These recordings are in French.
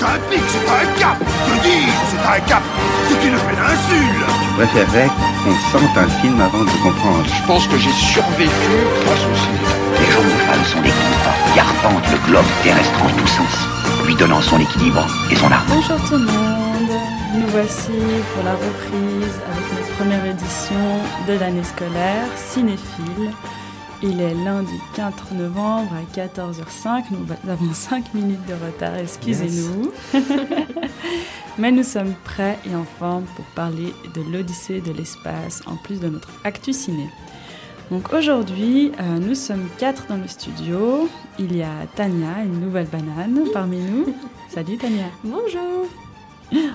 C'est un pic, c'est un cap Que dis C'est un cap C'est une péninsule Je préférerais qu'on sente un film avant de comprendre. Je pense que j'ai survécu grâce au cinéma. Les journaux sont des guides qui arpentent le globe terrestre en tous sens, lui donnant son équilibre et son art. Bonjour tout le monde, nous voici pour la reprise avec notre première édition de l'année scolaire Cinéphile. Il est lundi 4 novembre à 14h05. Nous avons 5 minutes de retard, excusez-nous. Mais nous sommes prêts et en forme pour parler de l'Odyssée de l'espace, en plus de notre actu ciné. Donc aujourd'hui, euh, nous sommes quatre dans le studio. Il y a Tania, une nouvelle banane parmi nous. Salut Tania. Bonjour.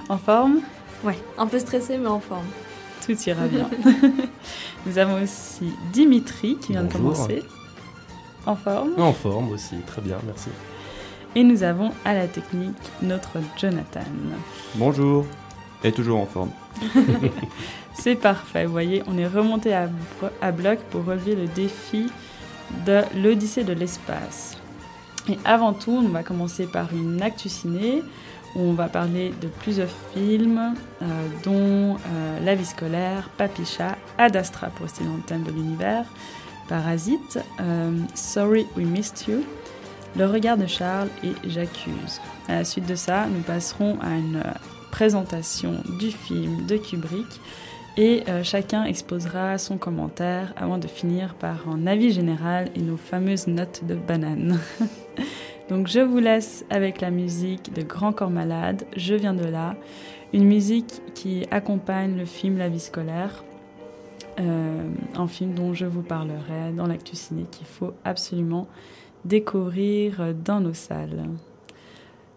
En forme? Ouais, un peu stressée mais en forme. Tout ira bien. nous avons aussi Dimitri qui vient de commencer. En forme En forme aussi, très bien, merci. Et nous avons à la technique notre Jonathan. Bonjour. Et toujours en forme. C'est parfait, vous voyez, on est remonté à, à bloc pour relever le défi de l'Odyssée de l'espace. Et avant tout, on va commencer par une actu ciné. On va parler de plusieurs films, euh, dont euh, La vie scolaire, Papicha, Ad Astra pour rester dans le thème de l'univers, Parasite, euh, Sorry We Missed You, Le regard de Charles et J'accuse. À la suite de ça, nous passerons à une présentation du film de Kubrick et chacun exposera son commentaire avant de finir par un avis général et nos fameuses notes de banane. Donc je vous laisse avec la musique de Grand Corps Malade, Je viens de là, une musique qui accompagne le film La vie scolaire, euh, un film dont je vous parlerai dans l'actu ciné qu'il faut absolument découvrir dans nos salles.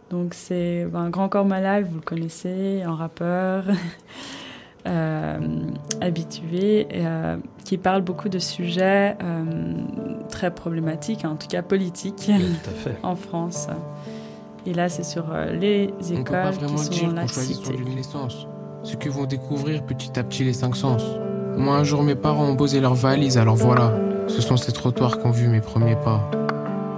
Donc c'est ben, Grand Corps Malade, vous le connaissez, un rappeur. Euh, habitué, euh, qui parle beaucoup de sujets euh, très problématiques, en tout cas politiques, en France. Et là, c'est sur euh, les écoles On peut pas vraiment qui sont dire dans la cité. Ce que vont découvrir petit à petit les cinq sens. Moi, un jour, mes parents ont posé leurs valises, alors voilà. Ce sont ces trottoirs qu'ont vu mes premiers pas.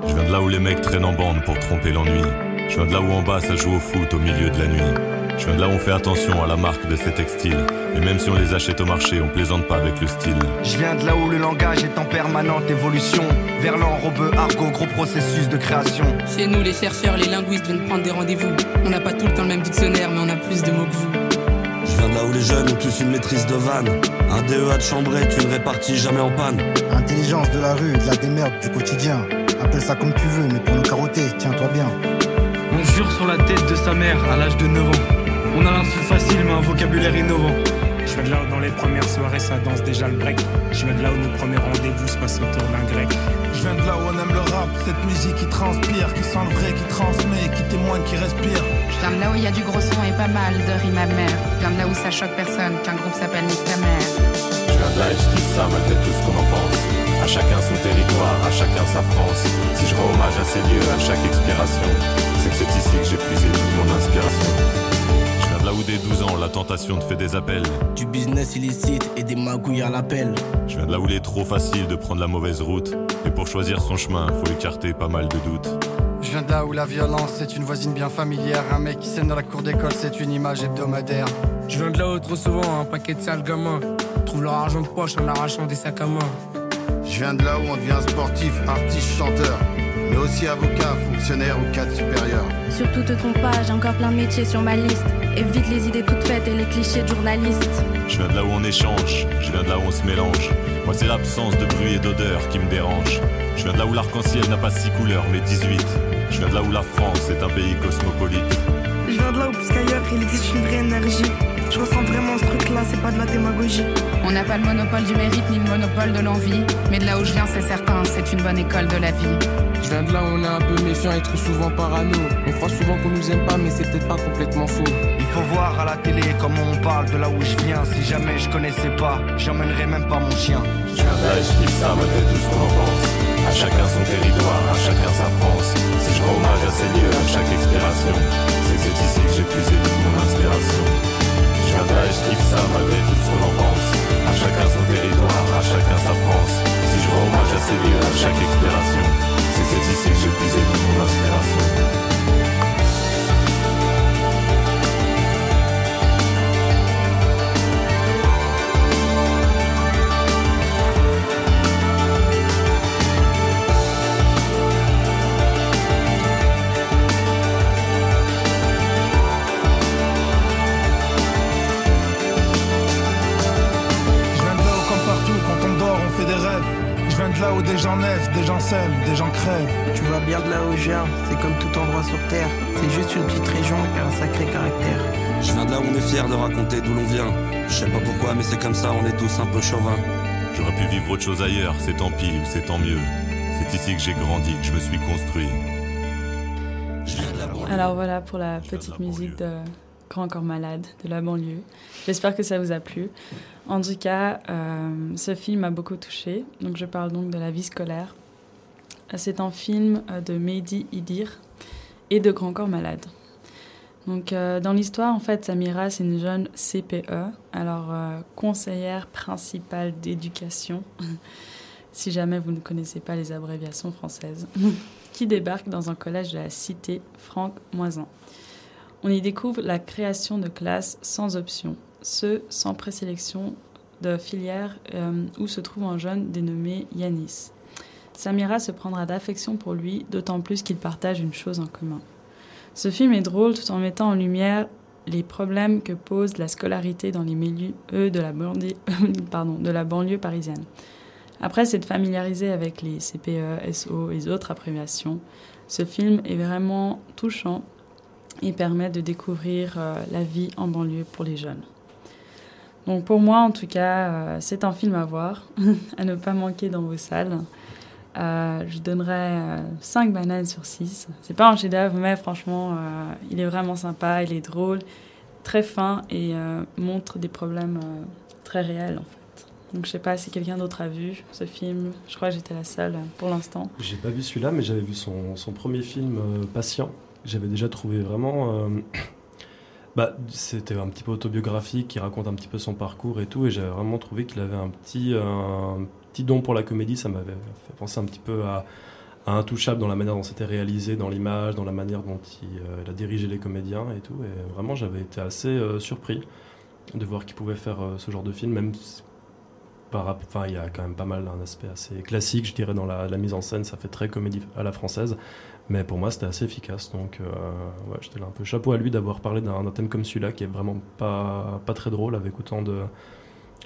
Je viens de là où les mecs traînent en bande pour tromper l'ennui. Je viens de là où en bas ça joue au foot au milieu de la nuit. Je viens de là où on fait attention à la marque de ces textiles. Et même si on les achète au marché, on plaisante pas avec le style. Je viens de là où le langage est en permanente évolution. Verlan, robe, argot, gros processus de création. Chez nous, les chercheurs, les linguistes viennent prendre des rendez-vous. On n'a pas tout le temps le même dictionnaire, mais on a plus de mots que vous. Je viens de là où les jeunes ont tous une maîtrise de vanne. Un DEA de chambrée, tu ne répartis jamais en panne. Intelligence de la rue, de la démerde du quotidien. Appelle ça comme tu veux, mais pour nous carotter, tiens-toi bien. On jure sur la tête de sa mère à l'âge de 9 ans. On a l'insulte facile, mais un vocabulaire innovant. Je viens de là où dans les premières soirées ça danse déjà le break. Je viens de là où nos premiers rendez-vous se passent autour d'un grec. Je viens de là où on aime le rap, cette musique qui transpire, qui sent le vrai, qui transmet, qui témoigne, qui respire. Je viens de là où il y a du gros son et pas mal de rimes amères. Je viens de là où ça choque personne qu'un groupe s'appelle Nick ta mère. Je viens de là et je kiffe ça malgré tout ce qu'on en pense. À chacun son territoire, à chacun sa France. Si je rends hommage à ces lieux à chaque expiration, c'est que c'est ici que j'ai puisé toute mon inspiration. Je viens de là où dès 12 ans la tentation te fait des appels. Du business illicite et des magouilles à l'appel. Je viens de là où il est trop facile de prendre la mauvaise route. Et pour choisir son chemin, faut écarter pas mal de doutes. Je viens de là où la violence c'est une voisine bien familière. Un mec qui scène dans la cour d'école, c'est une image hebdomadaire. Je viens de là où trop souvent un paquet de sales gamins trouvent leur argent de poche en arrachant des sacs à main. Je viens de là où on devient sportif, artiste, chanteur, mais aussi avocat, fonctionnaire ou cadre supérieur. Surtout te trompe pas, j'ai encore plein de métiers sur ma liste. Évite les idées toutes faites et les clichés de journalistes. Je viens de là où on échange, je viens de là où on se mélange. Moi, c'est l'absence de bruit et d'odeur qui me dérange. Je viens de là où l'arc-en-ciel n'a pas six couleurs, mais 18. Je viens de là où la France est un pays cosmopolite. Je viens de là où, plus qu'ailleurs, il existe une vraie énergie. Je ressens vraiment ce truc-là, c'est pas de la démagogie. On n'a pas le monopole du mérite ni le monopole de l'envie. Mais de là où je viens, c'est certain, c'est une bonne école de la vie. Je viens de là où on est un peu méfiant et trop souvent parano. On croit souvent qu'on nous aime pas, mais c'est peut-être pas complètement faux. Il faut voir à la télé comment on parle de là où je viens. Si jamais je connaissais pas, j'emmènerais même pas mon chien. Je viens de là et je kiffe ça malgré tout ce qu'on en pense. À chacun son territoire, à chacun sa France. Si je rends hommage à ces lieux, à chaque expiration, c'est que c'est ici que j'ai puisé toute mon inspiration. Je viens de là et je kiffe ça malgré tout ce qu'on en pense. À chacun son territoire, à chacun sa France. Si je rends hommage à ces lieux, à chaque expiration, c'est ici que j'ai puisé toute mon inspiration. Étincelle, des gens crèvent. Tu vois bien de là où je viens, c'est comme tout endroit sur Terre. C'est juste une petite région qui a un sacré caractère. Je viens de là où on est fier de raconter d'où l'on vient. Je sais pas pourquoi, mais c'est comme ça, on est tous un peu chauvins. J'aurais pu vivre autre chose ailleurs, c'est tant pis ou c'est tant mieux. C'est ici que j'ai grandi, que je me suis construit. Alors voilà pour la petite musique de Grand Corps Malade de la banlieue. J'espère que ça vous a plu. En tout cas, euh, ce film m'a beaucoup touché. Donc je parle donc de la vie scolaire. C'est un film euh, de Mehdi Idir et de Grand Corps Malade. Donc euh, dans l'histoire, en fait, Samira, c'est une jeune CPE, alors conseillère principale d'éducation, si jamais vous ne connaissez pas les abréviations françaises, qui débarque dans un collège de la cité Franck Moisan. On y découvre la création de classes sans option, ce sans présélection de filière euh, où se trouve un jeune dénommé Yanis. Samira se prendra d'affection pour lui, d'autant plus qu'ils partagent une chose en commun. Ce film est drôle tout en mettant en lumière les problèmes que pose la scolarité dans les milieux de la, banlieue, pardon, de la banlieue parisienne. Après s'être familiarisé avec les CPE, SO et autres abréviations, ce film est vraiment touchant et permet de découvrir euh, la vie en banlieue pour les jeunes. Donc pour moi, en tout cas, euh, c'est un film à voir, à ne pas manquer dans vos salles. Euh, je donnerais 5 bananes sur 6. C'est pas un chef-d'œuvre, mais franchement, il est vraiment sympa, il est drôle, très fin et montre des problèmes très réels en fait. Donc je sais pas si quelqu'un d'autre a vu ce film. Je crois que j'étais la seule pour l'instant. J'ai pas vu celui-là, mais j'avais vu son, son, premier film Patient j'avais déjà trouvé vraiment. Euh, bah, c'était un petit peu autobiographique, qui raconte un petit peu son parcours et tout, et j'avais vraiment trouvé qu'il avait un petit, un petit don pour la comédie. Ça m'avait fait penser un petit peu à, Intouchable dans la manière dont c'était réalisé, dans l'image, dans la manière dont euh, il, a dirigé les comédiens et tout. Et vraiment, j'avais été assez euh, surpris de voir qu'il pouvait faire ce genre de film, même par, enfin, il y a quand même pas mal un aspect assez classique, je dirais, dans la, mise en scène. Ça fait très comédie à la française. Mais pour moi, c'était assez efficace. Donc, euh, ouais, j'étais là un peu chapeau à lui d'avoir parlé d'un thème comme celui-là, qui est vraiment pas, pas très drôle, avec autant de,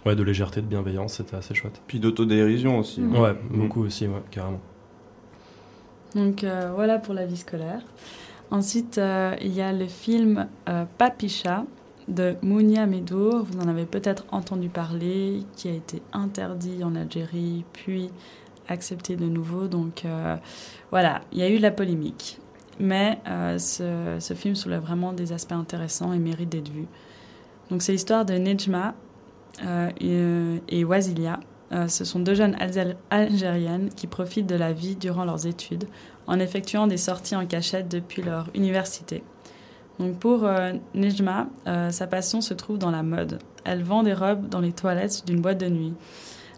ouais, de légèreté, de bienveillance. C'était assez chouette. Puis d'autodérision aussi. Mmh. Ouais, beaucoup aussi, ouais, carrément. Donc, euh, voilà pour la vie scolaire. Ensuite, euh, il y a le film Papicha de Mounia Medour. Vous en avez peut-être entendu parler, qui a été interdit en Algérie, puis accepté de nouveau. Donc euh, voilà, il y a eu la polémique. Mais euh, ce, film soulève vraiment des aspects intéressants et mérite d'être vu. Donc c'est l'histoire de Nejma euh, et, Wazilia. ce sont deux jeunes algériennes qui profitent de la vie durant leurs études en effectuant des sorties en cachette depuis leur université. Donc pour Nejma, sa passion se trouve dans la mode. Elle vend des robes dans les toilettes d'une boîte de nuit.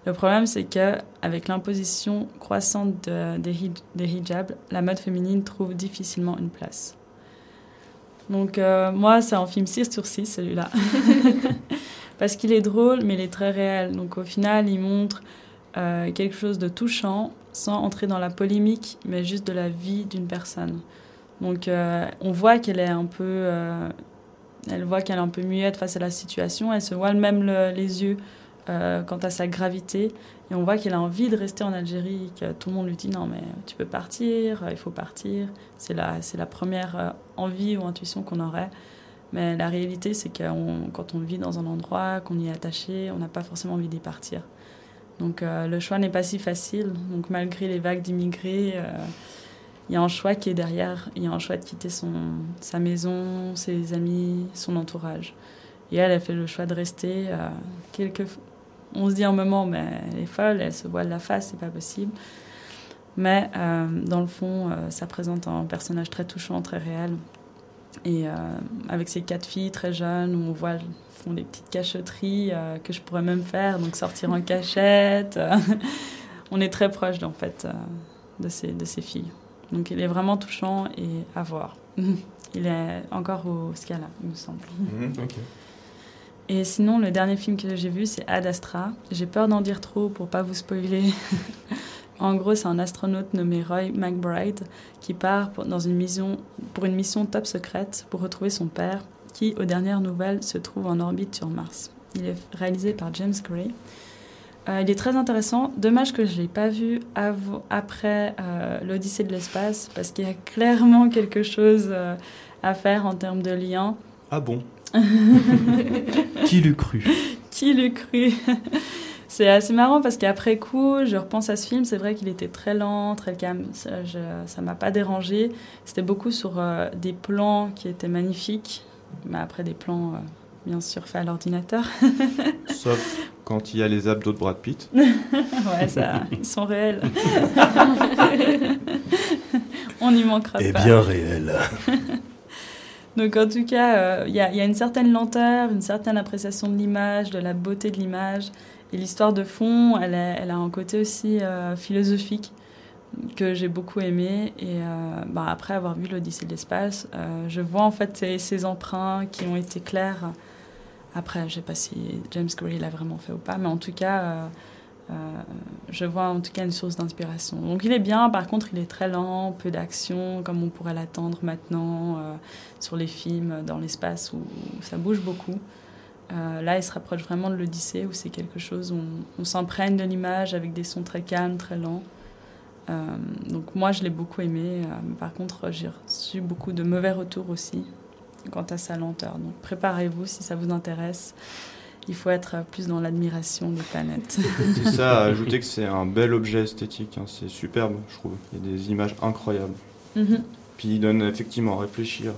Le problème, c'est que avec l'imposition croissante des, hijabs, la mode féminine trouve difficilement une place. Donc euh, moi, c'est un film 6 sur 6, celui-là. Parce qu'il est drôle, mais il est très réel. Donc au final, il montre euh, quelque chose de touchant, sans entrer dans la polémique, mais juste de la vie d'une personne. Donc euh, on voit qu'elle est un peu... elle voit qu'elle est un peu muette face à la situation. Elle se voit même les yeux euh, quant à sa gravité. Et on voit qu'elle a envie de rester en Algérie, que tout le monde lui dit non mais tu peux partir, il faut partir. C'est la, c'est la première euh, envie ou intuition qu'on aurait. Mais la réalité, c'est que quand on vit dans un endroit, qu'on y est attaché, on n'a pas forcément envie d'y partir. Donc euh, le choix n'est pas si facile. Donc malgré les vagues d'immigrés, il y a un choix qui est derrière. Il y a un choix de quitter son, sa maison, ses amis, son entourage. Et elle a fait le choix de rester. quelques, on se dit un moment, mais elle est folle, elle se voile la face, c'est pas possible. Mais euh, dans le fond, euh, ça présente un personnage très touchant, très réel. Et euh, avec ces quatre filles très jeunes, où on voit font des petites cachotteries que je pourrais même faire, donc sortir en cachette. on est très proche en fait de ces de ces filles. Donc il est vraiment touchant et à voir. il est encore au Scala, il me semble. Mhm, et sinon, le dernier film que j'ai vu, c'est Ad Astra. J'ai peur d'en dire trop pour pas vous spoiler. en gros, c'est un astronaute nommé Roy McBride qui part pour, dans une mission, pour une mission top secrète pour retrouver son père, qui, aux dernières nouvelles, se trouve en orbite sur Mars. Il est réalisé par James Gray. Euh, il est très intéressant. Dommage que je ne l'ai pas vu après euh, l'Odyssée de l'espace, parce qu'il y a clairement quelque chose euh, à faire en termes de lien. Ah bon? Qui l'eût cru Qui l'eût cru C'est assez marrant parce qu'après coup, je repense à ce film. C'est vrai qu'il était très lent, très calme. Ça ne m'a pas dérangé. C'était beaucoup sur des plans qui étaient magnifiques, mais après des plans bien sûr faits à l'ordinateur. Sauf quand il y a les abdos de Brad Pitt. ouais, ça, ils sont réels. On n'y manquera Et pas. Et bien réels. Donc en tout cas, euh, il y, a une certaine lenteur, une certaine appréciation de l'image, de la beauté de l'image. Et l'histoire de fond, elle a, un côté aussi euh, philosophique que j'ai beaucoup aimé. Et euh, bah, après avoir vu l'Odyssée de l'espace, je vois en fait ces, emprunts qui ont été clairs après, je ne sais pas si James Gray l'a vraiment fait ou pas, mais en tout cas, euh, je vois en tout cas une source d'inspiration. Donc il est bien, par contre, il est très lent, peu d'action, comme on pourrait l'attendre maintenant euh, sur les films dans l'espace où, ça bouge beaucoup. là, il se rapproche vraiment de l'Odyssée, où c'est quelque chose où on, on s'imprègne de l'image avec des sons très calmes, très lents. donc moi, je l'ai beaucoup aimé. par contre, j'ai reçu beaucoup de mauvais retours aussi quant à sa lenteur. Donc préparez-vous si ça vous intéresse. Il faut être plus dans l'admiration des planètes. C'est ça, à ajouter que c'est un bel objet esthétique. Hein. C'est superbe, je trouve. Il y a des images incroyables. Mhm. Puis il donne effectivement à réfléchir.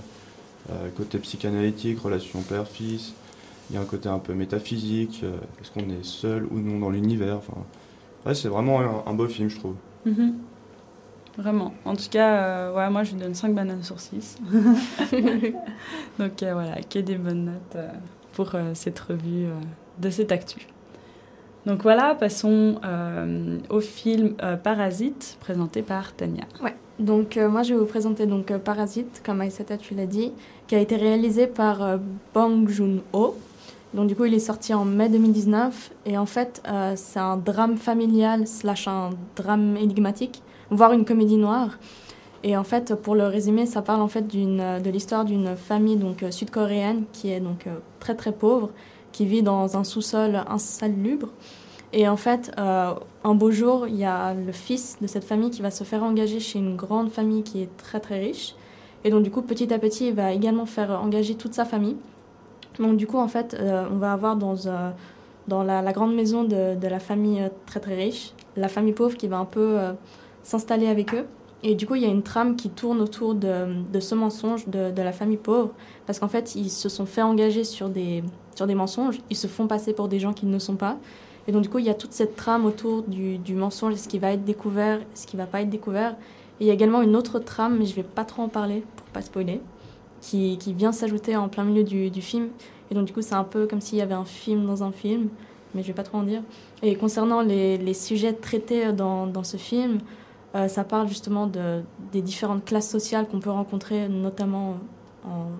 Euh, côté psychanalytique, relation père-fils. Il y a un côté un peu métaphysique. Euh, Est-ce qu'on est seul ou non dans l'univers enfin, ouais, C'est vraiment un, un, beau film, je trouve. Mhm. Vraiment. En tout cas, euh, ouais, moi je lui donne 5 bananes sur 6. Donc euh, voilà, que des bonnes notes euh, pour euh, cette revue euh, de cette actu. Donc voilà, passons euh, au film Parasite, présenté par Tania. Ouais, donc moi je vais vous présenter donc Parasite, comme Aïsata tu l'as dit, qui a été réalisé par Bong Joon-ho. Donc du coup il est sorti en mai 2019 et en fait c'est un drame familial slash un drame énigmatique voire une comédie noire. Et en fait, pour le résumer, ça parle en fait de l'histoire d'une famille donc sud-coréenne qui est donc très très pauvre, qui vit dans un sous-sol insalubre. Et en fait, euh, un beau jour, il y a le fils de cette famille qui va se faire engager chez une grande famille qui est très très riche. Et donc du coup, petit à petit, il va également faire engager toute sa famille. Donc du coup, en fait, euh, on va avoir dans, euh, la, grande maison de, la famille très très riche, la famille pauvre qui va un peu s'installer avec eux. Et du coup, il y a une trame qui tourne autour de, de ce mensonge de, de, la famille pauvre, parce qu'en fait, ils se sont fait engager sur des, sur des mensonges, ils se font passer pour des gens qui ne sont pas. Et donc, du coup, il y a toute cette trame autour du, du mensonge, ce qui va être découvert, ce qui va pas être découvert. Et il y a également une autre trame, mais je vais pas trop en parler pour pas spoiler, qui, qui vient s'ajouter en plein milieu du, du film. Et donc, du coup, c'est un peu comme s'il y avait un film dans un film, mais je vais pas trop en dire. Et concernant les, les sujets traités dans, dans ce film, euh, ça parle justement de, des différentes classes sociales qu'on peut rencontrer, notamment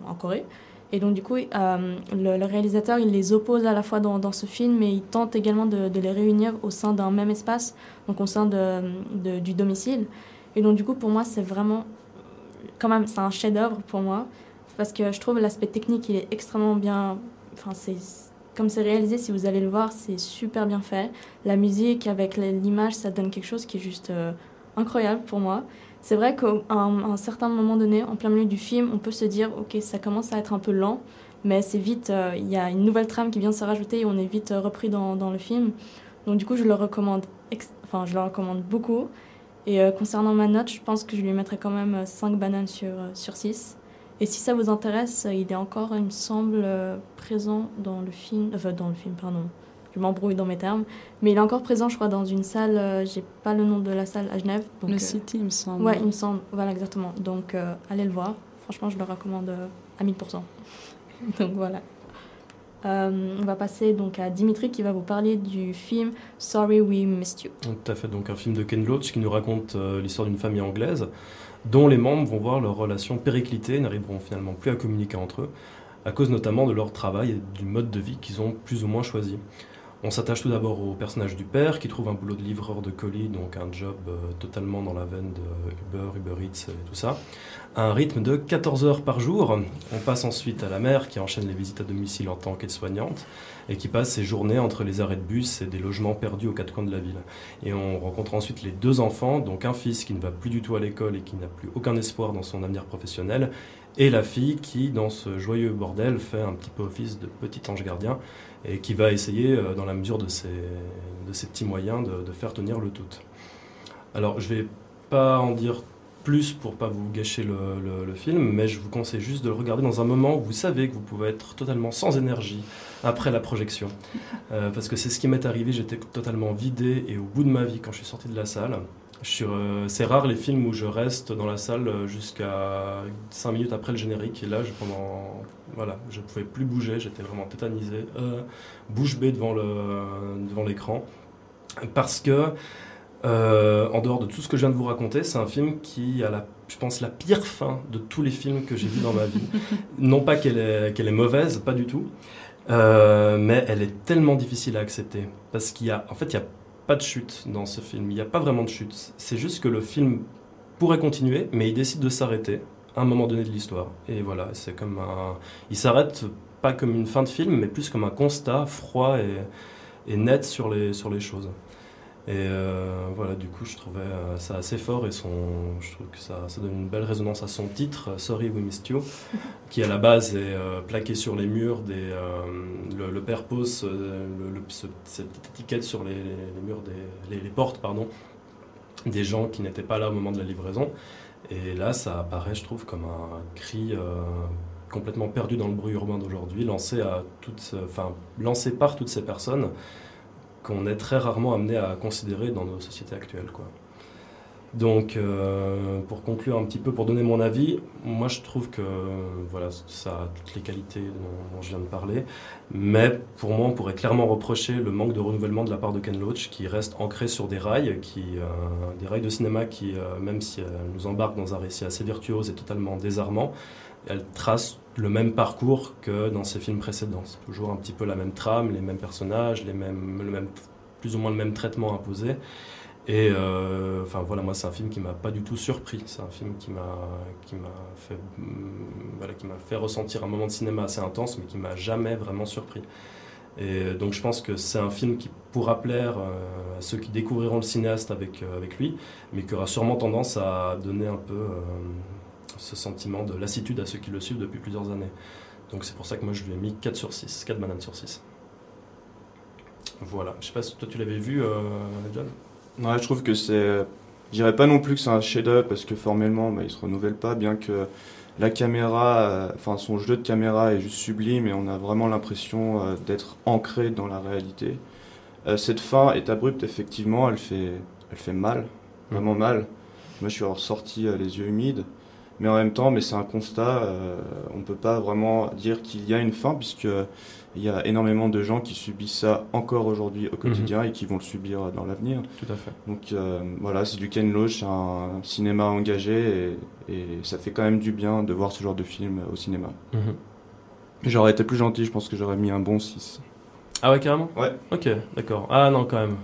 en, Corée. Et donc, du coup, euh, le, réalisateur, il les oppose à la fois dans, ce film, mais il tente également de, les réunir au sein d'un même espace, donc au sein du domicile. Et donc, du coup, pour moi, c'est vraiment, quand même, c'est un chef-d'œuvre pour moi, parce que je trouve l'aspect technique, il est extrêmement bien. Enfin, c'est comme c'est réalisé, si vous allez le voir, c'est super bien fait. La musique avec l'image, ça donne quelque chose qui est juste euh, incroyable pour moi. C'est vrai qu'à un, certain moment donné, en plein milieu du film, on peut se dire, ok, ça commence à être un peu lent, mais c'est vite, euh, il y a une nouvelle trame qui vient se rajouter et on est vite euh, repris dans, dans, le film. Donc du coup, je le recommande, enfin, je le recommande beaucoup. Et euh, concernant ma note, je pense que je lui mettrai quand même 5 bananes sur, sur 6. Et si ça vous intéresse, il est encore, il me semble, présent dans le film, enfin dans le film, pardon, je m'embrouille dans mes termes. Mais il est encore présent, je crois, dans une salle, euh, j'ai pas le nom de la salle à Genève. Donc, le euh, City, il me semble. Ouais, il me semble, voilà, exactement. Donc, euh, allez le voir. Franchement, je le recommande à 1000%. donc, voilà. on va passer donc à Dimitri qui va vous parler du film Sorry We Missed You. Tout à fait, donc un film de Ken Loach qui nous raconte l'histoire d'une famille anglaise dont les membres vont voir leur relation péricliter, n'arriveront finalement plus à communiquer entre eux, à cause notamment de leur travail et du mode de vie qu'ils ont plus ou moins choisi. On s'attache tout d'abord au personnage du père qui trouve un boulot de livreur de colis, donc un job euh, totalement dans la veine de Uber, Uber Eats et tout ça. Un rythme de 14 heures par jour. On passe ensuite à la mère qui enchaîne les visites à domicile en tant qu'aide-soignante et qui passe ses journées entre les arrêts de bus et des logements perdus aux quatre coins de la ville. Et on rencontre ensuite les deux enfants, donc un fils qui ne va plus du tout à l'école et qui n'a plus aucun espoir dans son avenir professionnel, et la fille qui, dans ce joyeux bordel, fait un petit peu office de petit ange gardien et qui va essayer, euh, dans la mesure de ses, de ses petits moyens, de, faire tenir le tout. Alors, je vais pas en dire plus pour pas vous gâcher le film, mais je vous conseille juste de le regarder dans un moment où vous savez que vous pouvez être totalement sans énergie après la projection. Euh, parce que c'est ce qui m'est arrivé, j'étais totalement vidé et au bout de ma vie quand je suis sorti de la salle. Euh, c'est rare les films où je reste dans la salle euh, jusqu'à 5 minutes après le générique. Et là, je, pendant, voilà, je ne pouvais plus bouger, j'étais vraiment tétanisé, euh, bouche bée devant, le, devant l'écran. Parce que, euh, en dehors de tout ce que je viens de vous raconter, c'est un film qui a, la, je pense, la pire fin de tous les films que j'ai vus dans ma vie. Non pas qu'elle est, qu'elle est mauvaise, pas du tout. Euh, mais elle est tellement difficile à accepter. Parce qu'il y a, en fait, il n'y a pas de chute dans ce film. Il n'y a pas vraiment de chute. C'est juste que le film pourrait continuer, mais il décide de s'arrêter à un moment donné de l'histoire. Et voilà, c'est comme un. Il s'arrête pas comme une fin de film, mais plus comme un constat froid et, et net sur les, sur les choses. Et euh, voilà, du coup, je trouvais euh, ça assez fort et son, je trouve que ça, ça donne une belle résonance à son titre, euh, Sorry We Missed You, qui à la base est euh, plaqué sur les murs. Des, euh, le, le père pose le- le- ce- cette petite étiquette sur les, les- les murs, des, les, les portes, pardon, des gens qui n'étaient pas là au moment de la livraison. Et là, ça apparaît, je trouve, comme un cri complètement perdu dans le bruit urbain d'aujourd'hui, lancé, à toutes, enfin, lancé par toutes ces personnes qu'on est très rarement amené à considérer dans nos sociétés actuelles. Quoi. Donc, euh, pour conclure un petit peu, pour donner mon avis, moi je trouve que voilà, ça a toutes les qualités dont, je viens de parler, mais pour moi on pourrait clairement reprocher le manque de renouvellement de la part de Ken Loach, qui reste ancré sur des rails, qui, euh, des rails de cinéma qui, euh, même si elle nous embarque dans un récit assez virtuose et totalement désarmant, elle trace le même parcours que dans ses films précédents. C'est toujours un petit peu la même trame, les mêmes personnages, les mêmes, plus ou moins le même traitement imposé. Et euh, enfin voilà, moi c'est un film qui m'a pas du tout surpris. C'est un film qui m'a qui m'a fait voilà qui m'a fait ressentir un moment de cinéma assez intense, mais qui m'a jamais vraiment surpris. Et donc je pense que c'est un film qui pourra plaire euh, à ceux qui découvriront le cinéaste avec euh, avec lui, mais qui aura sûrement tendance à donner un peu ce sentiment de lassitude à ceux qui le suivent depuis plusieurs années. Donc c'est pour ça que moi je lui ai mis 4 sur 6, 4 bananes sur 6. Voilà, je sais pas si toi tu l'avais vu, euh, John? Ouais, je trouve que c'est. Je dirais pas non plus que c'est un chef-d'œuvre parce que formellement, bah, il se renouvelle pas, bien que la caméra, euh, enfin son jeu de caméra est juste sublime et on a vraiment l'impression euh, d'être ancré dans la réalité. Cette fin est abrupte, effectivement, elle fait, elle fait mal, vraiment mal. Moi, je suis ressorti les yeux humides, mais en même temps, mais c'est un constat. euh, on peut pas vraiment dire qu'il y a une fin puisque il y a énormément de gens qui subissent ça encore aujourd'hui au quotidien et qui vont le subir euh, dans l'avenir. Tout à fait. Donc euh, voilà, c'est du Ken Loach, c'est un cinéma engagé et, et ça fait quand même du bien de voir ce genre de film au cinéma. Mhm. J'aurais été plus gentil, je pense que j'aurais mis un bon 6. Ah ouais, carrément? Ouais. Ok, d'accord. Ah non, quand même.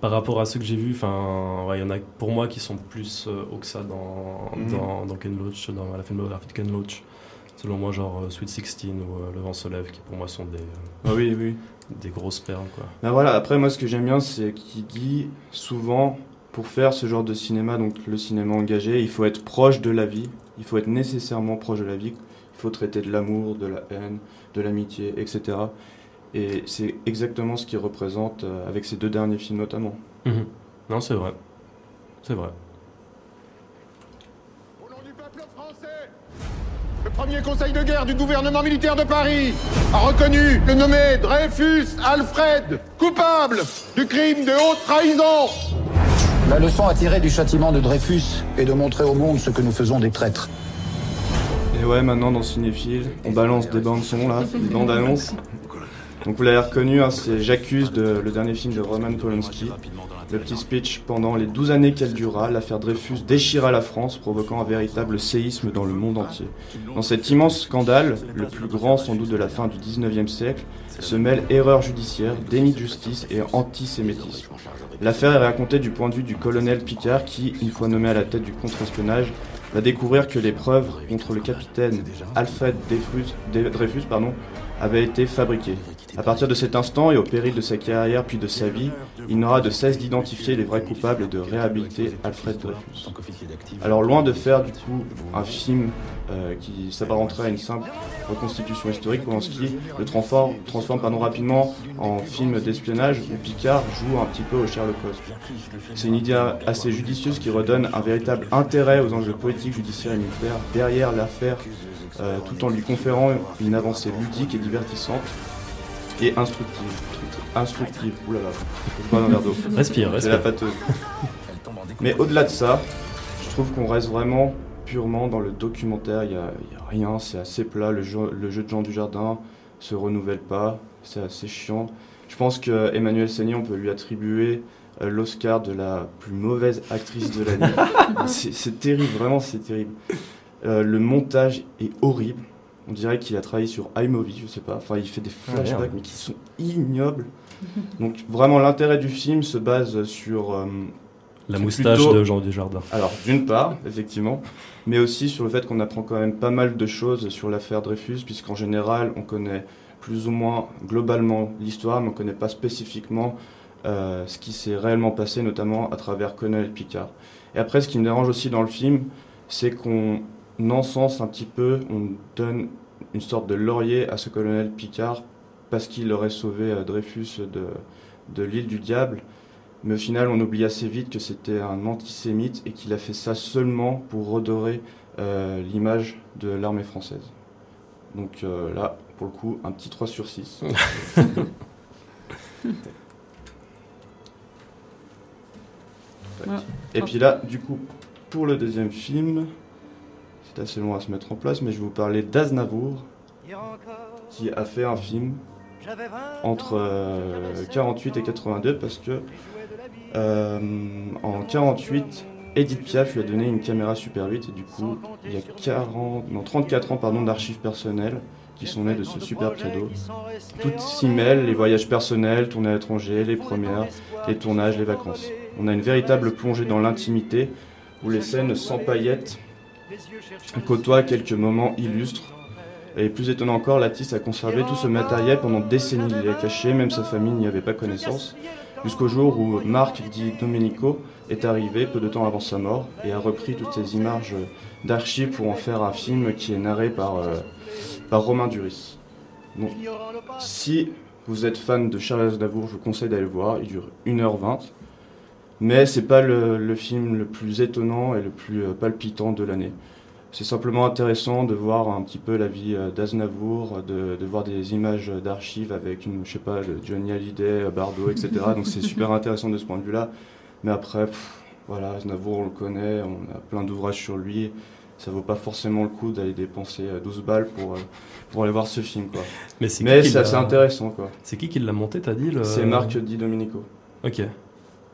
Par rapport à ceux que j'ai vus, enfin, ouais, il y en a pour moi qui sont plus euh, haut que ça dans, Mhm. dans, dans Ken Loach, dans la filmographie de Ken Loach. Selon moi, genre euh, Sweet 16 ou euh, Le vent se lève, qui pour moi sont des, euh, Ah oui, oui. des grosses perles, quoi. Ben voilà, après moi ce que j'aime bien c'est qu'il dit souvent pour faire ce genre de cinéma, donc le cinéma engagé, il faut être proche de la vie, il faut être nécessairement proche de la vie, il faut traiter de l'amour, de la haine, de l'amitié, etc. Et c'est exactement ce qu'il représente euh, avec ces deux derniers films notamment. Mhm. Non, c'est vrai. C'est vrai. Le premier conseil de guerre du gouvernement militaire de Paris a reconnu le nommé Dreyfus Alfred coupable du crime de haute trahison. La leçon à tirer du châtiment de Dreyfus est de montrer au monde ce que nous faisons des traîtres. Et ouais, maintenant dans Cinéphile, on balance des bandes son là, des bandes annonces. Donc vous l'avez reconnu, hein, c'est J'accuse, de, le dernier film de Roman Polanski. Le petit speech, pendant les 12 années qu'elle dura, l'affaire Dreyfus déchira la France, provoquant un véritable séisme dans le monde entier. Dans cet immense scandale, le plus grand sans doute de la fin du 19e siècle, se mêlent erreur judiciaire, déni de justice et antisémitisme. L'affaire est racontée du point de vue du colonel Picard qui, une fois nommé à la tête du contre-espionnage, va découvrir que les preuves contre le capitaine Alfred Dreyfus, avaient été fabriquées. À partir de cet instant et au péril de sa carrière puis de sa vie, il n'aura de cesse d'identifier les vrais coupables et de réhabiliter Alfred Dreyfus. Alors loin de faire du coup un film euh, qui s'apparenterait à une simple reconstitution historique, Polanski le transforme, rapidement en film d'espionnage où Picard joue un petit peu au Sherlock Holmes. C'est une idée assez judicieuse qui redonne un véritable intérêt aux enjeux politiques, judiciaires et militaires derrière l'affaire, euh, tout en lui conférant une avancée ludique et divertissante et instructive. Instructive, oulala, je bois un verre d'eau. Respire, respire. C'est la pâteuse. Mais au-delà de ça, je trouve qu'on reste vraiment purement dans le documentaire. Il n'y a, a, rien, c'est assez plat. Le jeu, le jeu de Jean Dujardin se renouvelle pas, c'est assez chiant. Je pense que Emmanuel Seigny, on peut lui attribuer euh, l'Oscar de la plus mauvaise actrice de l'année. c'est terrible, vraiment, c'est terrible. Euh, le montage est horrible. On dirait qu'il a travaillé sur iMovie, je sais pas. Enfin, il fait des flashbacks, mais qui sont ignobles. Donc, vraiment, l'intérêt du film se base sur. Euh, la moustache plutôt... de Jean Desjardins. Alors, d'une part, effectivement, mais aussi sur le fait qu'on apprend quand même pas mal de choses sur l'affaire Dreyfus, puisqu'en général, on connaît plus ou moins globalement l'histoire, mais on ne connaît pas spécifiquement euh, ce qui s'est réellement passé, notamment à travers Colonel Picard. Et après, ce qui me dérange aussi dans le film, c'est qu'on encense un petit peu, on donne une sorte de laurier à ce colonel Picard parce qu'il aurait sauvé euh, Dreyfus de, de l'île du diable. Mais au final, on oublie assez vite que c'était un antisémite et qu'il a fait ça seulement pour redorer euh, l'image de l'armée française. Donc euh, là, pour le coup, un petit 3 sur 6. et puis là, du coup, pour le deuxième film, c'est assez long à se mettre en place, mais je vais vous parler d'Aznavour, qui a fait un film entre euh, 48 et 82, parce que euh, en 48, Edith Piaf lui a donné une caméra Super 8, et du coup, il y a 40, non, 34 ans pardon, d'archives personnelles qui sont nées de ce superbe cadeau. Tout s'y mêle, les voyages personnels, tournées à l'étranger, les premières, les tournages, les vacances. On a une véritable plongée dans l'intimité, où les scènes sans paillettes côtoient quelques moments illustres. Et plus étonnant encore, l'artiste a conservé tout ce matériel pendant des décennies. Il l'a caché, même sa famille n'y avait pas connaissance. Jusqu'au jour où Marc Di Domenico est arrivé peu de temps avant sa mort et a repris toutes ces images d'archives pour en faire un film qui est narré par, euh, Romain Duris. Si vous êtes fan de Charles Aznavour, je vous conseille d'aller le voir. Il dure 1h20. Mais c'est pas le, le, film le plus étonnant et le plus euh, palpitant de l'année. C'est simplement intéressant de voir un petit peu la vie euh, d'Aznavour, de, de, voir des images d'archives avec, une, je sais pas, Johnny Hallyday, Bardot, etc. Donc c'est super intéressant de ce point de vue-là. Mais après, pff, voilà, Aznavour, on le connaît, on a plein d'ouvrages sur lui. Ça vaut pas forcément le coup d'aller dépenser 12 balles pour, euh, pour aller voir ce film, quoi. Mais c'est assez intéressant, quoi. C'est qui qui l'a monté, t'as dit le... C'est Marc Di Domenico. Ok.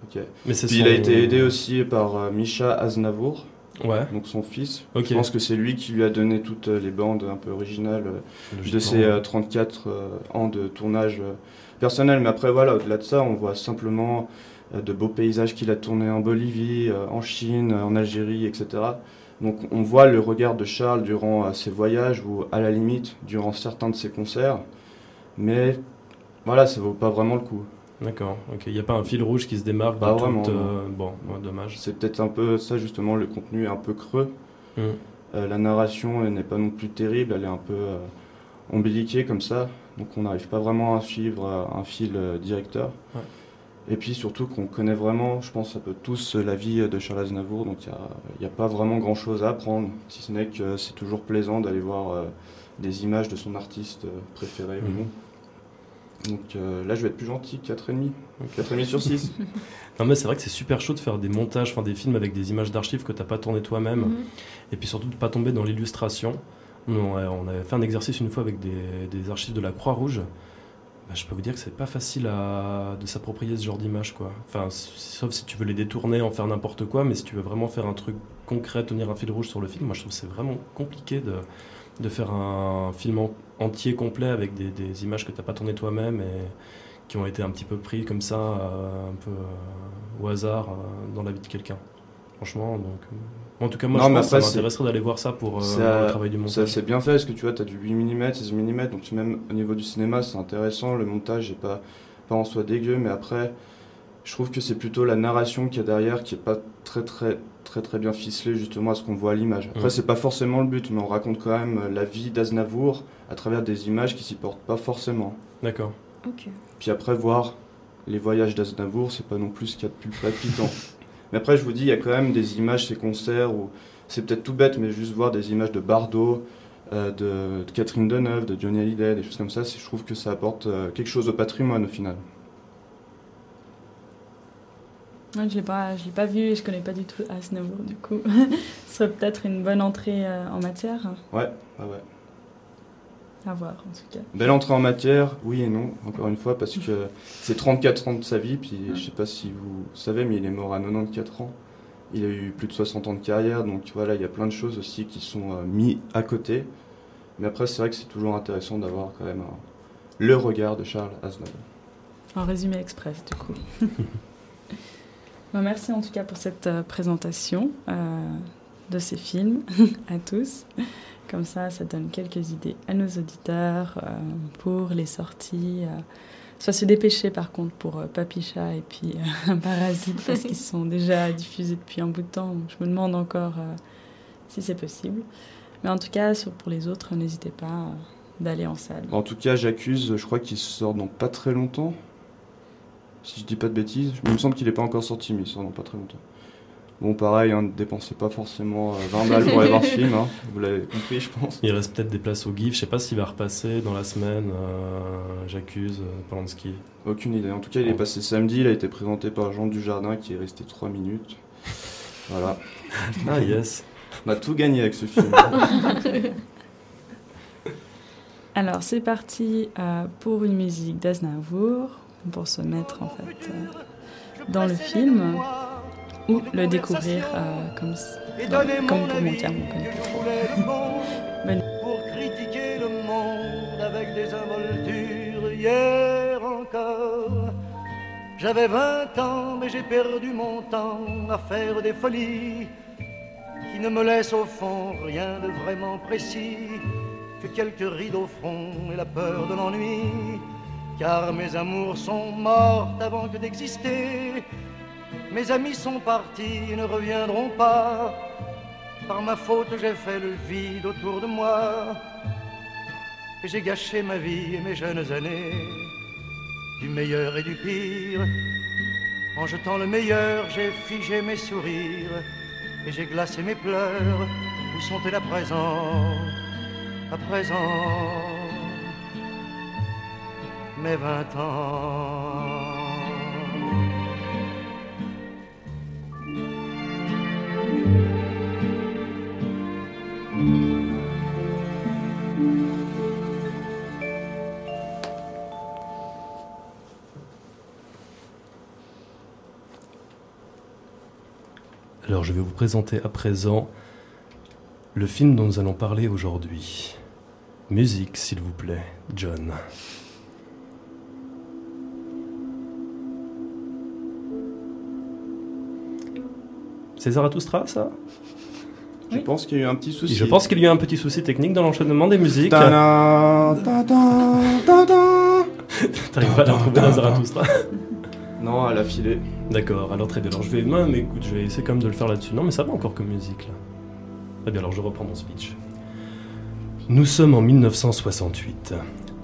Okay. Mais Puis son... il a été aidé aussi par euh, Misha Aznavour, ouais. donc son fils. Okay. Je pense que c'est lui qui lui a donné toutes les bandes un peu originales euh, de ses euh, 34 ans de tournage personnel. Mais après, voilà, au-delà de ça, on voit simplement de beaux paysages qu'il a tournés en Bolivie, en Chine, en Algérie, etc. Donc on voit le regard de Charles durant ses voyages ou à la limite durant certains de ses concerts. Mais voilà, ça vaut pas vraiment le coup. D'accord, ok. Il n'y a pas un fil rouge qui se démarque Pas vraiment. toute, euh, Bon, ouais, dommage. C'est peut-être un peu ça, justement, le contenu est un peu creux. Mm. Euh, la narration n'est pas non plus terrible, elle est un peu euh, ombiliquée comme ça. Donc on n'arrive pas vraiment à suivre euh, un fil directeur. Ouais. Et puis surtout qu'on connaît vraiment, je pense, un peu tous la vie de Charles Aznavour. Donc il n'y a, a, pas vraiment grand-chose à apprendre, si ce n'est que c'est toujours plaisant d'aller voir des images de son artiste préféré Mm. ou non. Donc euh, là, je vais être plus gentil, 4,5. 4,5 sur 6. non, mais c'est vrai que c'est super chaud de faire des montages, enfin des films avec des images d'archives que tu n'as pas tourné toi-même. Mhm. Mm -hmm. Et puis surtout de ne pas tomber dans l'illustration. On, on, avait fait un exercice une fois avec des, des archives de la Croix-Rouge. bah, je peux vous dire que c'est pas facile à, de s'approprier ce genre d'image, quoi. Enfin, sauf si tu veux les détourner, en faire n'importe quoi, mais si tu veux vraiment faire un truc concret, tenir un fil rouge sur le film, moi je trouve que c'est vraiment compliqué de, de faire un film entier, complet, avec des, des images que tu n'as pas tournées toi-même et qui ont été un petit peu pris comme ça, euh, un peu euh, au hasard euh, dans la vie de quelqu'un. Franchement, donc. En tout cas, moi, je pense que ça m'intéresserait d'aller voir ça pour le travail du montage. C'est bien fait, parce que tu vois, tu as du 8 mm, 16 mm, donc même au niveau du cinéma, c'est intéressant. Le montage n'est pas, pas en soi dégueu, mais après, je trouve que c'est plutôt la narration qui est derrière qui est pas très très très très bien ficelée justement à ce qu'on voit à l'image. Après, c'est pas forcément le but, mais on raconte quand même la vie d'Aznavour à travers des images qui s'y portent pas forcément. D'accord. Puis après, voir les voyages d'Aznavour, c'est pas non plus ce qu'il y a de plus palpitant. mais après, je vous dis, il y a quand même des images, ces concerts, où c'est peut-être tout bête, mais juste voir des images de Bardot, euh, de, Catherine Deneuve, de Johnny Hallyday, des choses comme ça, je trouve que ça apporte euh, quelque chose au patrimoine au final. Je ne l'ai pas, pas vu et je connais pas du tout Aznavour, du coup. Ce serait peut-être une bonne entrée euh, en matière. Ouais, ouais, ouais. À voir, en tout cas. Belle entrée en matière, oui et non, encore une fois, parce que c'est 34 ans de sa vie, puis je sais pas si vous savez, mais il est mort à 94 ans. Il a eu plus de 60 ans de carrière, donc voilà, il y a plein de choses aussi qui sont euh, mis à côté. Mais après, c'est vrai que c'est toujours intéressant d'avoir quand même le regard de Charles Aznavour. En résumé express, du coup. merci en tout cas pour cette euh, présentation euh, de ces films à tous. Comme ça, ça donne quelques idées à nos auditeurs euh, pour les sorties. soit se dépêcher par contre pour Papicha et puis un Parasite parce qu'ils sont déjà diffusés depuis un bout de temps. Je me demande encore si c'est possible. Mais en tout cas, pour les autres, n'hésitez pas d'aller en salle. En tout cas, j'accuse, je crois qu'il sort dans pas très longtemps si je dis pas de bêtises. Il me semble qu'il n'est pas encore sorti, mais il sort dans pas très longtemps. Bon, pareil, hein, ne dépensez pas forcément 20 euh, balles pour aller voir ce film, hein. vous l'avez compris, je pense. Il reste peut-être des places au GIF, je sais pas s'il va repasser dans la semaine, euh, j'accuse, euh, Polanski. Aucune idée. En tout cas, il est passé samedi, il a été présenté par Jean Dujardin qui est resté 3 minutes. Voilà. ah, yes. On a tout gagné avec ce film. Alors, c'est parti pour une musique d'Aznavour pour se mettre en fait euh, dans le film ou le découvrir euh, comme, comme pour mon Pour critiquer le monde avec des involtures hier encore. J'avais 20 ans, mais j'ai perdu mon temps à faire des folies qui ne me laissent au fond rien de vraiment précis que quelques rides au front et la peur de l'ennui car mes amours sont mortes avant que d'exister. Mes amis sont partis et ne reviendront pas. Par ma faute, j'ai fait le vide autour de moi. Et j'ai gâché ma vie et mes jeunes années, du meilleur et du pire. En jetant le meilleur, j'ai figé mes sourires et j'ai glacé mes pleurs. Où sont-elles à présent? À présent Alors je vais vous présenter à présent le film dont nous allons parler aujourd'hui. Musique, s'il vous plaît, John. C'est Zarathustra, ça Je pense qu'il y a eu un petit souci. je pense qu'il y a eu un petit souci technique dans l'enchaînement des musiques. T'arrives pas à la retrouver dans Zarathustra Non, elle a filé. D'accord, alors très bien. Alors je vais. Non, mais écoute, je vais essayer quand même de le faire là-dessus. Non, mais ça va encore comme musique là. Très bien, alors je reprends mon speech. Nous sommes en 1968.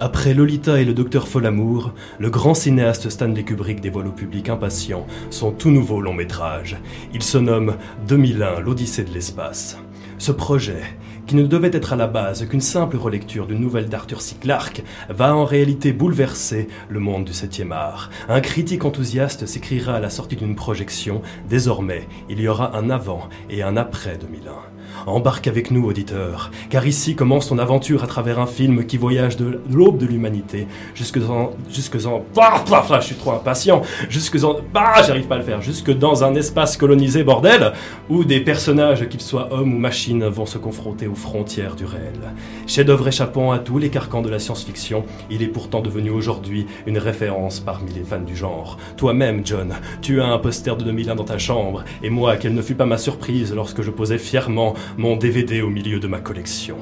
Après Lolita et le docteur Folamour, le grand cinéaste Stanley Kubrick dévoile au public impatient son tout nouveau long métrage. Il se nomme 2001, l'Odyssée de l'espace. Ce projet, qui ne devait être à la base qu'une simple relecture d'une nouvelle d'Arthur C. Clarke, va en réalité bouleverser le monde du 7e art. Un critique enthousiaste s'écrira à la sortie d'une projection Désormais, il y aura un avant et un après 2001. Embarque avec nous, auditeur, car ici commence ton aventure à travers un film qui voyage de l'aube de l'humanité jusque dans... Jusque dans... Ah, ah, ah, je suis trop impatient Jusque dans... Bah, j'arrive pas à le faire. Jusque dans un espace colonisé, bordel, où des personnages, qu'ils soient hommes ou machines, vont se confronter aux frontières du réel. Chef-d'œuvre échappant à tous les carcans de la science-fiction, il est pourtant devenu aujourd'hui une référence parmi les fans du genre. Toi-même, John, tu as un poster de 2001 dans ta chambre, et moi, quelle ne fut pas ma surprise lorsque je posais fièrement mon DVD au milieu de ma collection.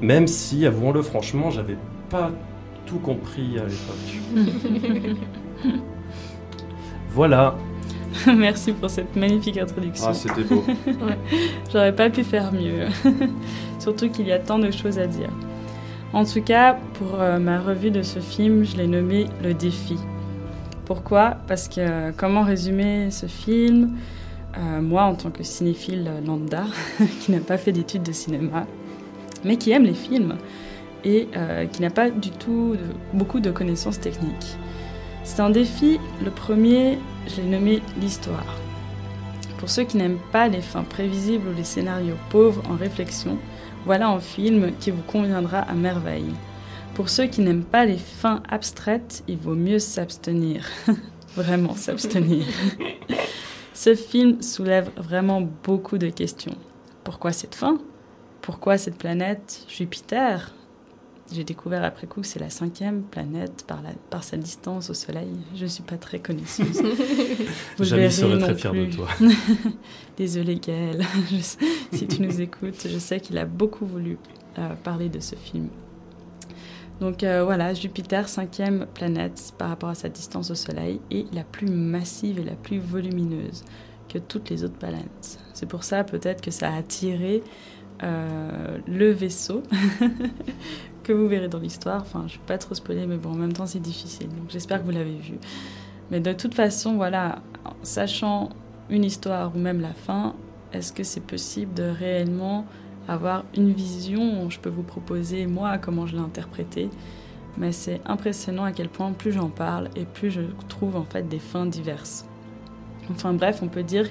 Même si, avouons-le franchement, j'avais pas tout compris à l'époque. voilà. Merci pour cette magnifique introduction. Ah, c'était beau. Ouais, J'aurais pas pu faire mieux. Surtout qu'il y a tant de choses à dire. En tout cas, pour euh, ma revue de ce film, je l'ai nommé Le défi. Pourquoi? Parce que euh, comment résumer ce film? Euh, Moi, en tant que cinéphile lambda, qui n'a pas fait d'études de cinéma, mais qui aime les films et euh, qui n'a pas du tout beaucoup de connaissances techniques. C'est un défi. Le premier, je l'ai nommé l'histoire. Pour ceux qui n'aiment pas les fins prévisibles ou les scénarios pauvres en réflexion, voilà un film qui vous conviendra à merveille. Pour ceux qui n'aiment pas les fins abstraites, il vaut mieux s'abstenir. vraiment s'abstenir. Ce film soulève vraiment beaucoup de questions. Pourquoi cette fin? Pourquoi cette planète Jupiter? J'ai découvert après coup que c'est la cinquième planète par, la, par sa distance au Soleil. Je ne suis pas très connaisseuse. Vous verrez serait très fier de toi. Désolée Gaël, si tu nous écoutes, je sais qu'il a beaucoup voulu euh, parler de ce film. Donc euh, voilà, Jupiter, cinquième planète par rapport à sa distance au Soleil, et la plus massive et la plus volumineuse que toutes les autres planètes. C'est pour ça peut-être que ça a attiré euh, le vaisseau que vous verrez dans l'histoire. Enfin, je ne vais pas trop spoiler, mais bon, en même temps c'est difficile. Donc j'espère que vous l'avez vu. Mais de toute façon, voilà, sachant une histoire ou même la fin, est-ce que c'est possible de réellement avoir une vision Je peux vous proposer, moi, comment je l'ai interprété. Mais c'est impressionnant à quel point plus j'en parle et plus je trouve en fait des fins diverses. Enfin bref, on peut dire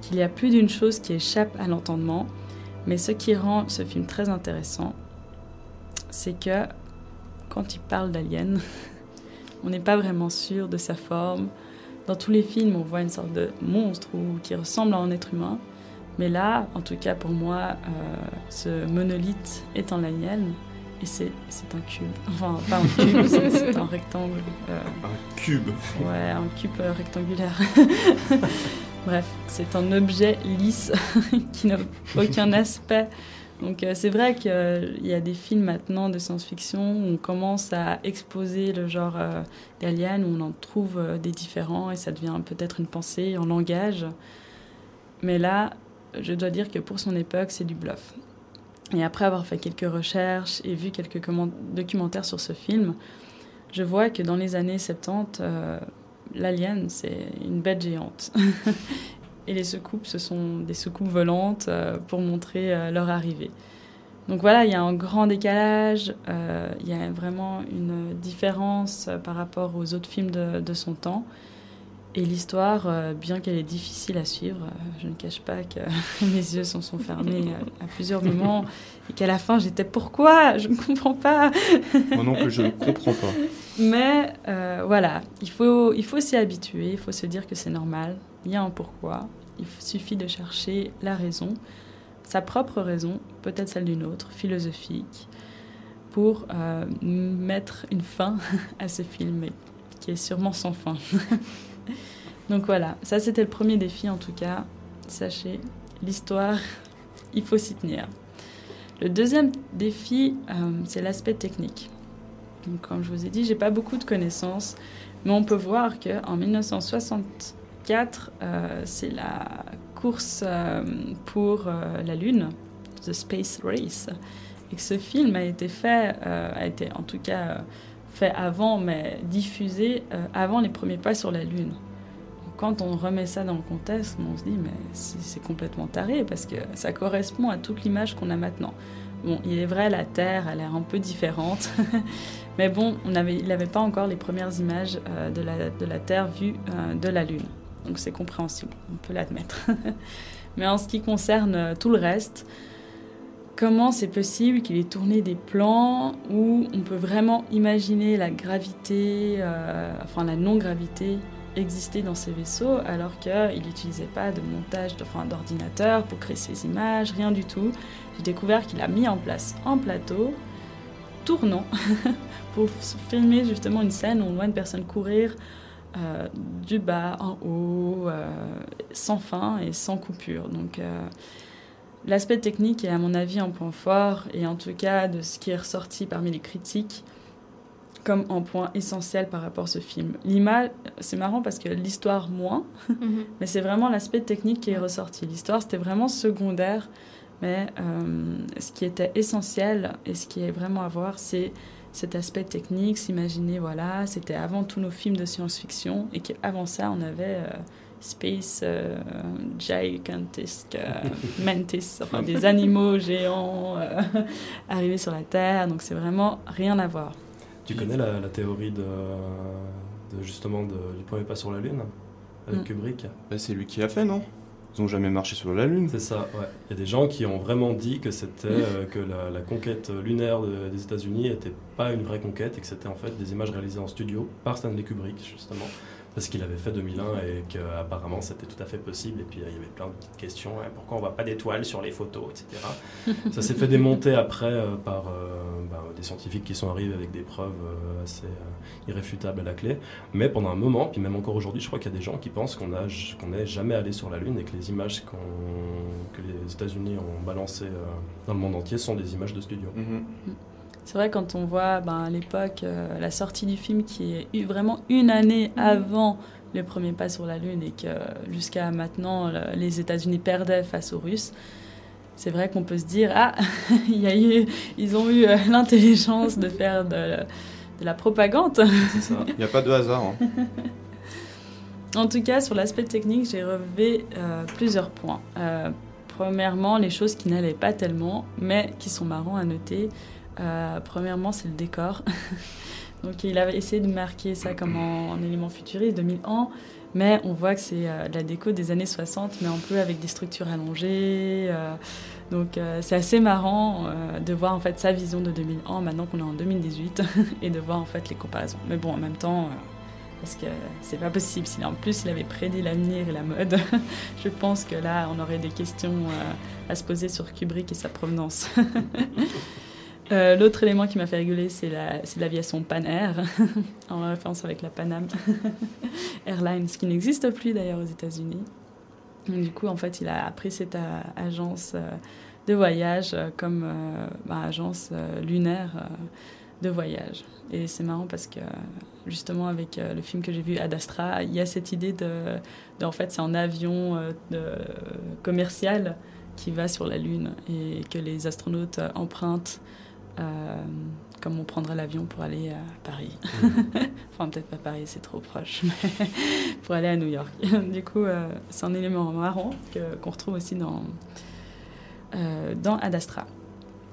qu'il y a plus d'une chose qui échappe à l'entendement, mais ce qui rend ce film très intéressant, c'est que quand il parle d'aliens, on n'est pas vraiment sûr de sa forme. Dans tous les films, on voit une sorte de monstre qui ressemble à un être humain. Mais là, en tout cas pour moi, euh, ce monolithe est un alien et c'est c'est un cube. Enfin, pas un cube, c'est c'est un rectangle. euh, Un cube. Ouais, un cube euh, rectangulaire. Bref, c'est un objet lisse qui n'a aucun aspect. Donc euh, c'est vrai qu'il y a des films maintenant de science-fiction où on commence à exposer le genre euh, d'alien, où on en trouve euh, des différents et ça devient peut-être une pensée, un langage. Mais là, je dois dire que pour son époque, c'est du bluff. Et après avoir fait quelques recherches et vu quelques documentaires sur ce film, je vois que dans les années 70, euh, l'alien, c'est une bête géante. et les soucoupes, ce sont des soucoupes volantes euh, pour montrer euh, leur arrivée. Donc voilà, il y a un grand décalage, euh, il y a vraiment une différence par rapport aux autres films de son temps. Et l'histoire, euh, bien qu'elle est difficile à suivre, euh, je ne cache pas que mes yeux s'en sont fermés euh, à plusieurs moments et qu'à la fin j'étais pourquoi? Je ne comprends pas. Moi non plus, je ne comprends pas. Mais voilà, il faut, il faut s'y habituer, il faut se dire que c'est normal, il y a un pourquoi, il suffit de chercher la raison, sa propre raison, peut-être celle d'une autre, philosophique, pour euh, mettre une fin à ce film qui est sûrement sans fin. Donc voilà, ça c'était le premier défi en tout cas. Sachez, l'histoire, il faut s'y tenir. Le deuxième défi, euh, c'est l'aspect technique. Comme je vous ai dit, j'ai pas beaucoup de connaissances, mais on peut voir que en 1964, euh, c'est la course euh, pour la Lune, The Space Race, et que ce film a été fait, a été en tout cas fait avant, mais diffusé avant les premiers pas sur la Lune. Quand on remet ça dans le contexte, on se dit mais c'est complètement taré parce que ça correspond à toute l'image qu'on a maintenant. Bon, il est vrai, la Terre a l'air un peu différente, mais bon, on il n'avait pas encore les premières images euh, de, la, Terre vue euh, de la Lune. Donc c'est compréhensible, on peut l'admettre. mais en ce qui concerne euh, tout le reste, comment c'est possible qu'il ait tourné des plans où on peut vraiment imaginer la gravité, enfin la non-gravité exister dans ces vaisseaux alors qu'il n'utilisait pas de montage d'ordinateur pour créer ces images, rien du tout. J'ai découvert qu'il a mis en place un plateau tournant pour filmer justement une scène où on voit une personne courir euh, du bas en haut, euh, sans fin et sans coupure. Donc euh, l'aspect technique est à mon avis un point fort et en tout cas de ce qui est ressorti parmi les critiques comme un point essentiel par rapport à ce film. L'image, c'est marrant parce que l'histoire moins, mhm. mais c'est vraiment l'aspect technique qui est ressorti. L'histoire c'était vraiment secondaire, mais ce qui était essentiel et ce qui est vraiment à voir, c'est cet aspect technique, s'imaginer, voilà, c'était avant tous nos films de science-fiction, et qu'avant ça, on avait euh, Space euh, Gigantisque, euh, Mantis, enfin des animaux géants arrivés sur la Terre, donc c'est vraiment rien à voir. Tu connais la, théorie de, justement du premier pas sur la Lune avec mm. Kubrick? Bah, C'est lui qui l'a fait, non? Ils n'ont jamais marché sur la Lune. C'est ça, ouais. Il y a des gens qui ont vraiment dit que c'était euh, que la, conquête lunaire des États-Unis n'était pas une vraie conquête et que c'était en fait des images réalisées en studio par Stanley Kubrick, justement parce qu'il avait fait 2001 et qu'apparemment c'était tout à fait possible. Et puis il y avait plein de petites questions hein, pourquoi on voit pas d'étoiles sur les photos, etc. ça s'est fait démonter après euh, par euh, bah, des scientifiques qui sont arrivés avec des preuves euh, assez irréfutables à la clé. Mais pendant un moment, puis même encore aujourd'hui, je crois qu'il y a des gens qui pensent qu'on n'est jamais allé sur la Lune et que les images que les États-Unis ont balancées dans le monde entier sont des images de studio. Mm-hmm. C'est vrai quand on voit ben, à l'époque euh, la sortie du film qui est vraiment une année avant le premier pas sur la Lune et que jusqu'à maintenant les États-Unis perdaient face aux Russes. C'est vrai qu'on peut se dire ah il y a eu, ils ont eu euh, l'intelligence de faire de, la propagande. C'est ça. Il n'y a pas de hasard. Hein. en tout cas, sur l'aspect technique, j'ai relevé euh, plusieurs points. premièrement, les choses qui n'allaient pas tellement, mais qui sont marrants à noter. Euh, premièrement, c'est le décor. Donc il avait essayé de marquer ça comme un, élément futuriste, 2001, mais on voit que c'est euh, de la déco des années 60, mais un peu avec des structures allongées. Euh, donc c'est assez marrant de voir en fait sa vision de 2001 maintenant qu'on est en 2018 et de voir en fait les comparaisons. Mais bon, en même temps, parce que c'est pas possible. Si en plus il avait prédit l'avenir et la mode, je pense que là on aurait des questions à se poser sur Kubrick et sa provenance. Euh, l'autre élément qui m'a fait rigoler, c'est l'aviation Pan Air, en référence avec la Panam Airlines, qui n'existe plus d'ailleurs aux États-Unis. Du coup, en fait, il a pris cette euh, agence euh, de voyage comme bah, agence lunaire de voyage. Et c'est marrant parce que justement avec le film que j'ai vu Ad Astra, il y a cette idée de, en fait, c'est un avion commercial qui va sur la Lune et que les astronautes empruntent comme on prendrait l'avion pour aller à Paris. Mm. enfin, peut-être pas Paris, c'est trop proche, mais pour aller à New York. du coup, euh, c'est un élément marrant qu'on retrouve aussi dans, euh, dans Ad Astra.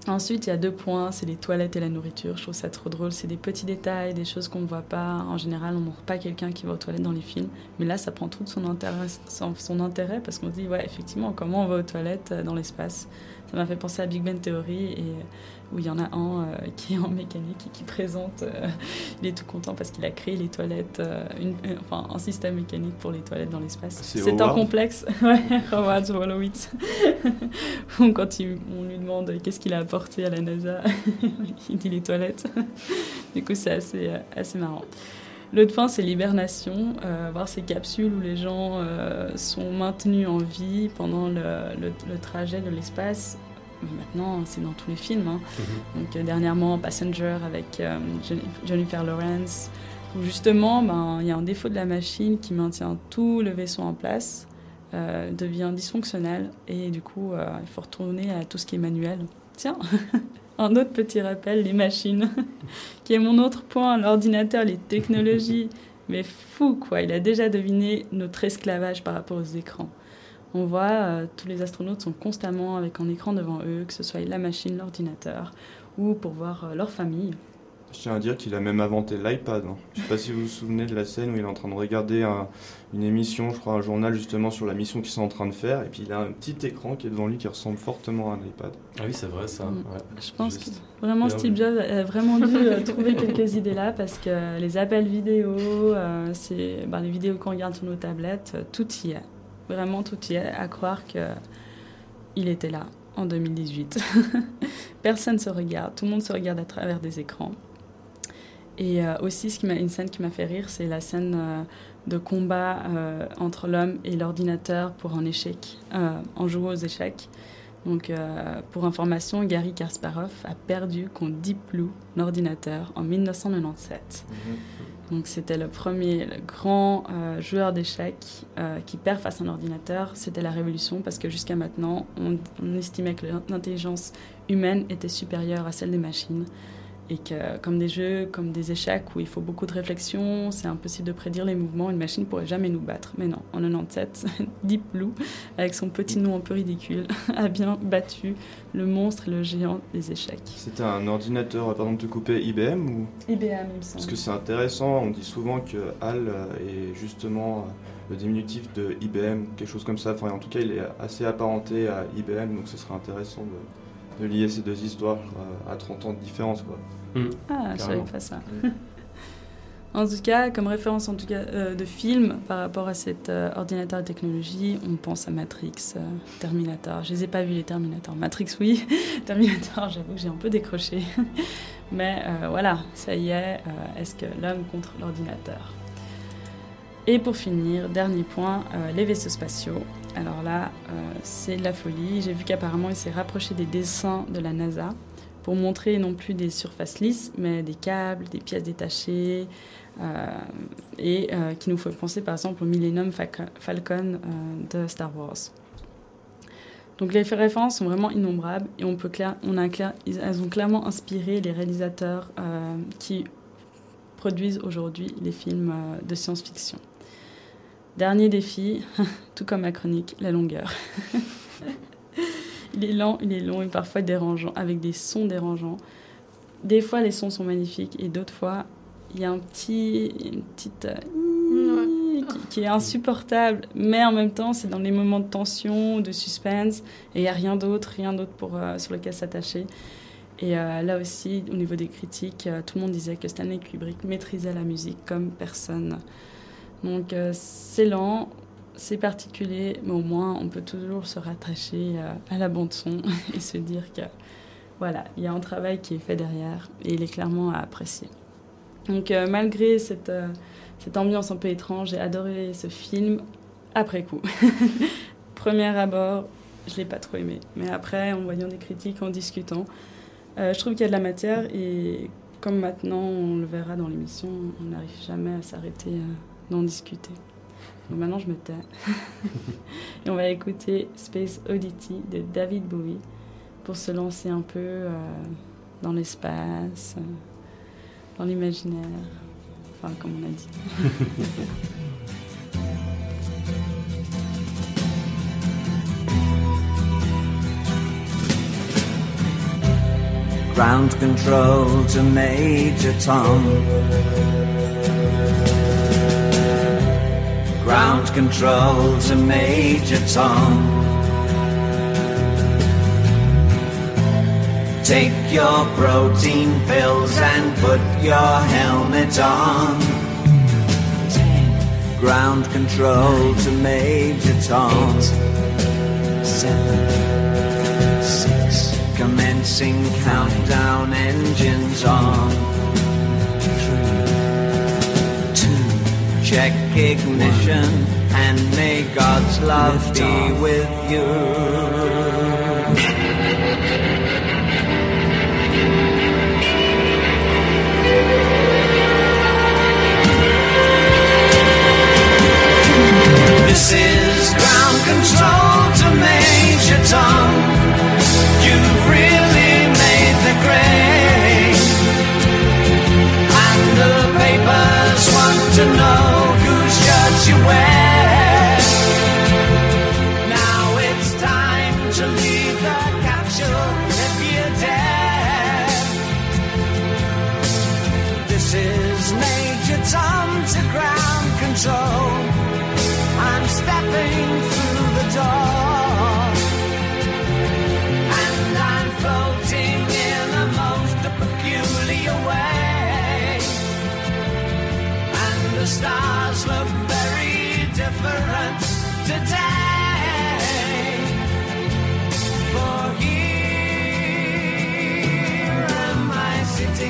Ensuite, il y a deux points, c'est les toilettes et la nourriture. Je trouve ça trop drôle. C'est des petits détails, des choses qu'on ne voit pas. En général, on ne voit pas quelqu'un qui va aux toilettes dans les films. Mais là, ça prend tout son intérêt, son intérêt parce qu'on se dit, ouais, effectivement, comment on va aux toilettes dans l'espace? Ça m'a fait penser à Big Bang Theory et où il y en a un euh, qui est en mécanique et qui présente, euh, il est tout content parce qu'il a créé les toilettes, euh, une, enfin un système mécanique pour les toilettes dans l'espace. C'est un complexe, Howard Wolowitz. Quand on lui demande qu'est-ce qu'il a apporté à la NASA, il dit les toilettes. du coup, c'est assez, assez marrant. L'autre point, c'est l'hibernation, voir ces capsules où les gens sont maintenus en vie pendant le, le trajet de l'espace maintenant c'est dans tous les films. Hein. Mhm. Donc euh, dernièrement Passenger avec euh, Jennifer Lawrence, où justement ben, il y a un défaut de la machine qui maintient tout le vaisseau en place, euh, devient dysfonctionnel et du coup il faut retourner à tout ce qui est manuel. Tiens, un autre petit rappel, les machines, qui est mon autre point, l'ordinateur, les technologies. Mais fou quoi, il a déjà deviné notre esclavage par rapport aux écrans. On voit euh, tous les astronautes sont constamment avec un écran devant eux, que ce soit la machine, l'ordinateur, ou pour voir euh, leur famille. Je tiens à dire qu'il a même inventé l'iPad. hein. Je sais pas si vous vous souvenez de la scène où il est en train de regarder un- une émission, je crois un journal justement sur la mission qu'ils sont en train de faire, et puis il a un petit écran qui est devant lui qui ressemble fortement à un iPad. Ah oui, c'est vrai ça. Mm. ouais. Je pense que vraiment Bien Steve. Jobs a vraiment dû euh, trouver quelques idées là parce que les appels vidéo, euh, c'est ben, les vidéos qu'on regarde sur nos tablettes, euh, tout y est. Vraiment tout y est. À croire que il était là en 2018. Personne se regarde, tout le monde se regarde à travers des écrans. Et euh, aussi, ce qui m'a, une scène qui m'a fait rire, c'est la scène euh, de combat euh, entre l'homme et l'ordinateur pour un échec, en jouant aux échecs. Donc, pour information, Gary Kasparov a perdu contre Deep Blue, l'ordinateur, en 1997. Donc, c'était le premier le grand joueur d'échecs qui perd face à un ordinateur. C'était la révolution parce que jusqu'à maintenant, on, on estimait que l'intelligence humaine était supérieure à celle des machines. Et que, comme des jeux, comme des échecs où il faut beaucoup de réflexion, c'est impossible de prédire les mouvements, une machine ne pourrait jamais nous battre. Mais non, en 97, Deep Blue, avec son petit nom un peu ridicule, a bien battu le monstre et le géant des échecs. C'était un ordinateur, pardon de te couper, IBM ou? IBM, il me semble. Parce que c'est intéressant, on dit souvent que HAL euh, est justement euh, le diminutif de IBM, quelque chose comme ça. Enfin, en tout cas, il est assez apparenté à IBM, donc ce serait intéressant de, de lier ces deux histoires à 30 ans de différence. Quoi. Ah, je savais pas ça. En tout cas, comme référence en tout cas, euh, de film par rapport à cet euh, ordinateur et technologie, on pense à Matrix, euh, Terminator. Je les ai pas vus les Terminator. Matrix oui, Terminator j'avoue que j'ai un peu décroché. Mais euh, voilà, ça y est, euh, est-ce que l'homme contre l'ordinateur? Et pour finir, dernier point, euh, les vaisseaux spatiaux. Alors là, euh, c'est de la folie. J'ai vu qu'apparemment il s'est rapproché des dessins de la NASA pour montrer non plus des surfaces lisses, mais des câbles, des pièces détachées, euh, et euh, qui nous fait penser par exemple au Millennium Falcon de Star Wars. Donc les références sont vraiment innombrables et on peut clair, on elles ont clairement inspiré les réalisateurs qui produisent aujourd'hui les films de science-fiction. Dernier défi, tout comme ma chronique, la longueur. il est lent, il est long et parfois dérangeant, avec des sons dérangeants. Des fois, les sons sont magnifiques et d'autres fois, il y a un petit, une petite euh, qui, qui est insupportable. Mais en même temps, c'est dans les moments de tension, de suspense, et il n'y a rien d'autre, rien d'autre pour euh, sur lequel s'attacher. Et euh, là aussi, au niveau des critiques, tout le monde disait que Stanley Kubrick maîtrisait la musique comme personne. Donc euh, c'est lent, c'est particulier, mais au moins on peut toujours se rattacher euh, à la bande son et se dire que voilà, il y a un travail qui est fait derrière et il est clairement à apprécier. Donc euh, malgré cette, cette ambiance un peu étrange, j'ai adoré ce film après coup. Premier abord, je l'ai pas trop aimé, mais après en voyant des critiques, en discutant, je trouve qu'il y a de la matière et comme maintenant on le verra dans l'émission, on n'arrive jamais à s'arrêter d'en discuter. Donc maintenant je me tais. et on va écouter Space Oddity de David Bowie pour se lancer un peu euh, dans l'espace, dans l'imaginaire, enfin comme on a dit. Ground control to Major Tom. Ground control to Major Tom. Take your protein pills and put your helmet on. Ground control to Major Tom. Seven, six, commencing countdown engines on. Check ignition and may God's love be with you. This is ground control to Major Tom. You've really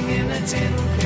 in a tin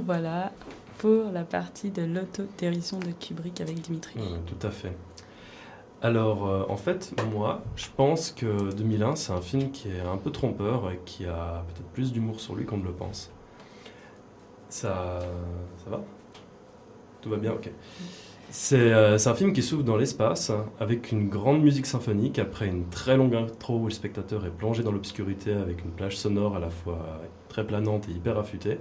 Revoilà pour la partie de l'autodérision de Kubrick avec Dimitri. Ouais, tout à fait. Alors, euh, en fait, moi, je pense que 2001, c'est un film qui est un peu trompeur et qui a peut-être plus d'humour sur lui qu'on ne le pense. Ça, ça va? Tout va bien Ok. C'est euh, c'est un film qui s'ouvre dans l'espace avec une grande musique symphonique après une très longue intro où le spectateur est plongé dans l'obscurité avec une plage sonore à la fois très planante et hyper affûtée.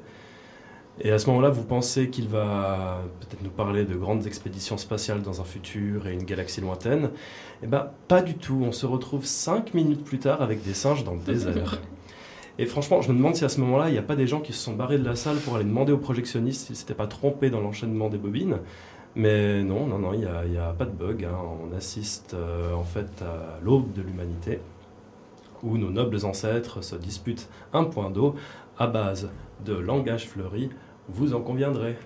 Et à ce moment-là, vous pensez qu'il va peut-être nous parler de grandes expéditions spatiales dans un futur et une galaxie lointaine Eh bien, pas du tout. On se retrouve cinq minutes plus tard avec des singes dans le désert. Et franchement, je me demande si à ce moment-là, il n'y a pas des gens qui se sont barrés de la salle pour aller demander aux projectionnistes s'ils s'étaient pas trompés dans l'enchaînement des bobines. Mais non, non, non, il n'y a pas de bug. hein. On assiste euh, en fait à l'aube de l'humanité, où nos nobles ancêtres se disputent un point d'eau à base de langage fleuri, vous en conviendrez.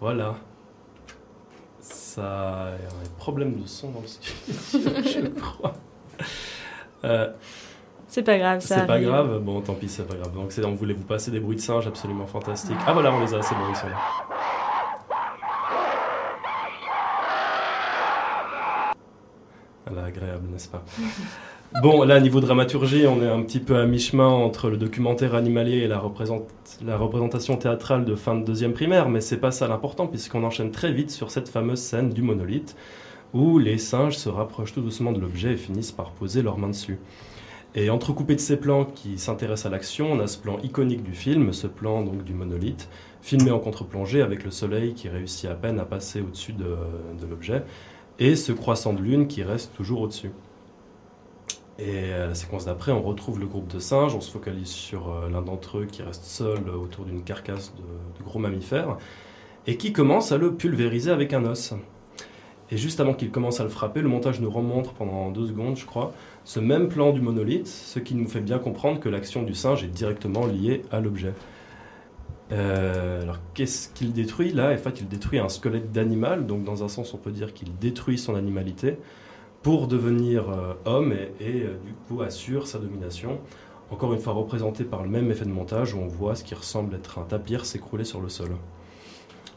Voilà. Ça a un problème de son dans le studio, je crois. Euh, C'est pas grave, ça c'est pas grave, bon tant pis, c'est pas grave. Donc c'est- on voulait vous passer des bruits de singes absolument fantastiques. Ah voilà, on les a, c'est bon, ils sont là. Voilà, agréable, n'est-ce pas? Bon, là, niveau dramaturgie, on est un petit peu à mi-chemin entre le documentaire animalier et la, représent- la représentation théâtrale de fin de deuxième primaire, mais c'est pas ça l'important, puisqu'on enchaîne très vite sur cette fameuse scène du monolithe, où les singes se rapprochent tout doucement de l'objet et finissent par poser leurs mains dessus. Et entrecoupé de ces plans qui s'intéressent à l'action, on a ce plan iconique du film, ce plan donc du monolithe, filmé en contre-plongée avec le soleil qui réussit à peine à passer au-dessus de, de l'objet, et ce croissant de lune qui reste toujours au-dessus. Et à la séquence d'après, on retrouve le groupe de singes, on se focalise sur euh, l'un d'entre eux qui reste seul euh, autour d'une carcasse de, gros mammifères, et qui commence à le pulvériser avec un os. Et juste avant qu'il commence à le frapper, le montage nous remontre pendant deux secondes, je crois, ce même plan du monolithe, ce qui nous fait bien comprendre que l'action du singe est directement liée à l'objet. Euh, alors qu'est-ce qu'il détruit? Là En fait, il détruit un squelette d'animal, donc dans un sens, on peut dire qu'il détruit son animalité pour devenir euh, homme et, euh, du coup assure sa domination. Encore une fois représenté par le même effet de montage où on voit ce qui ressemble être un tapir s'écrouler sur le sol.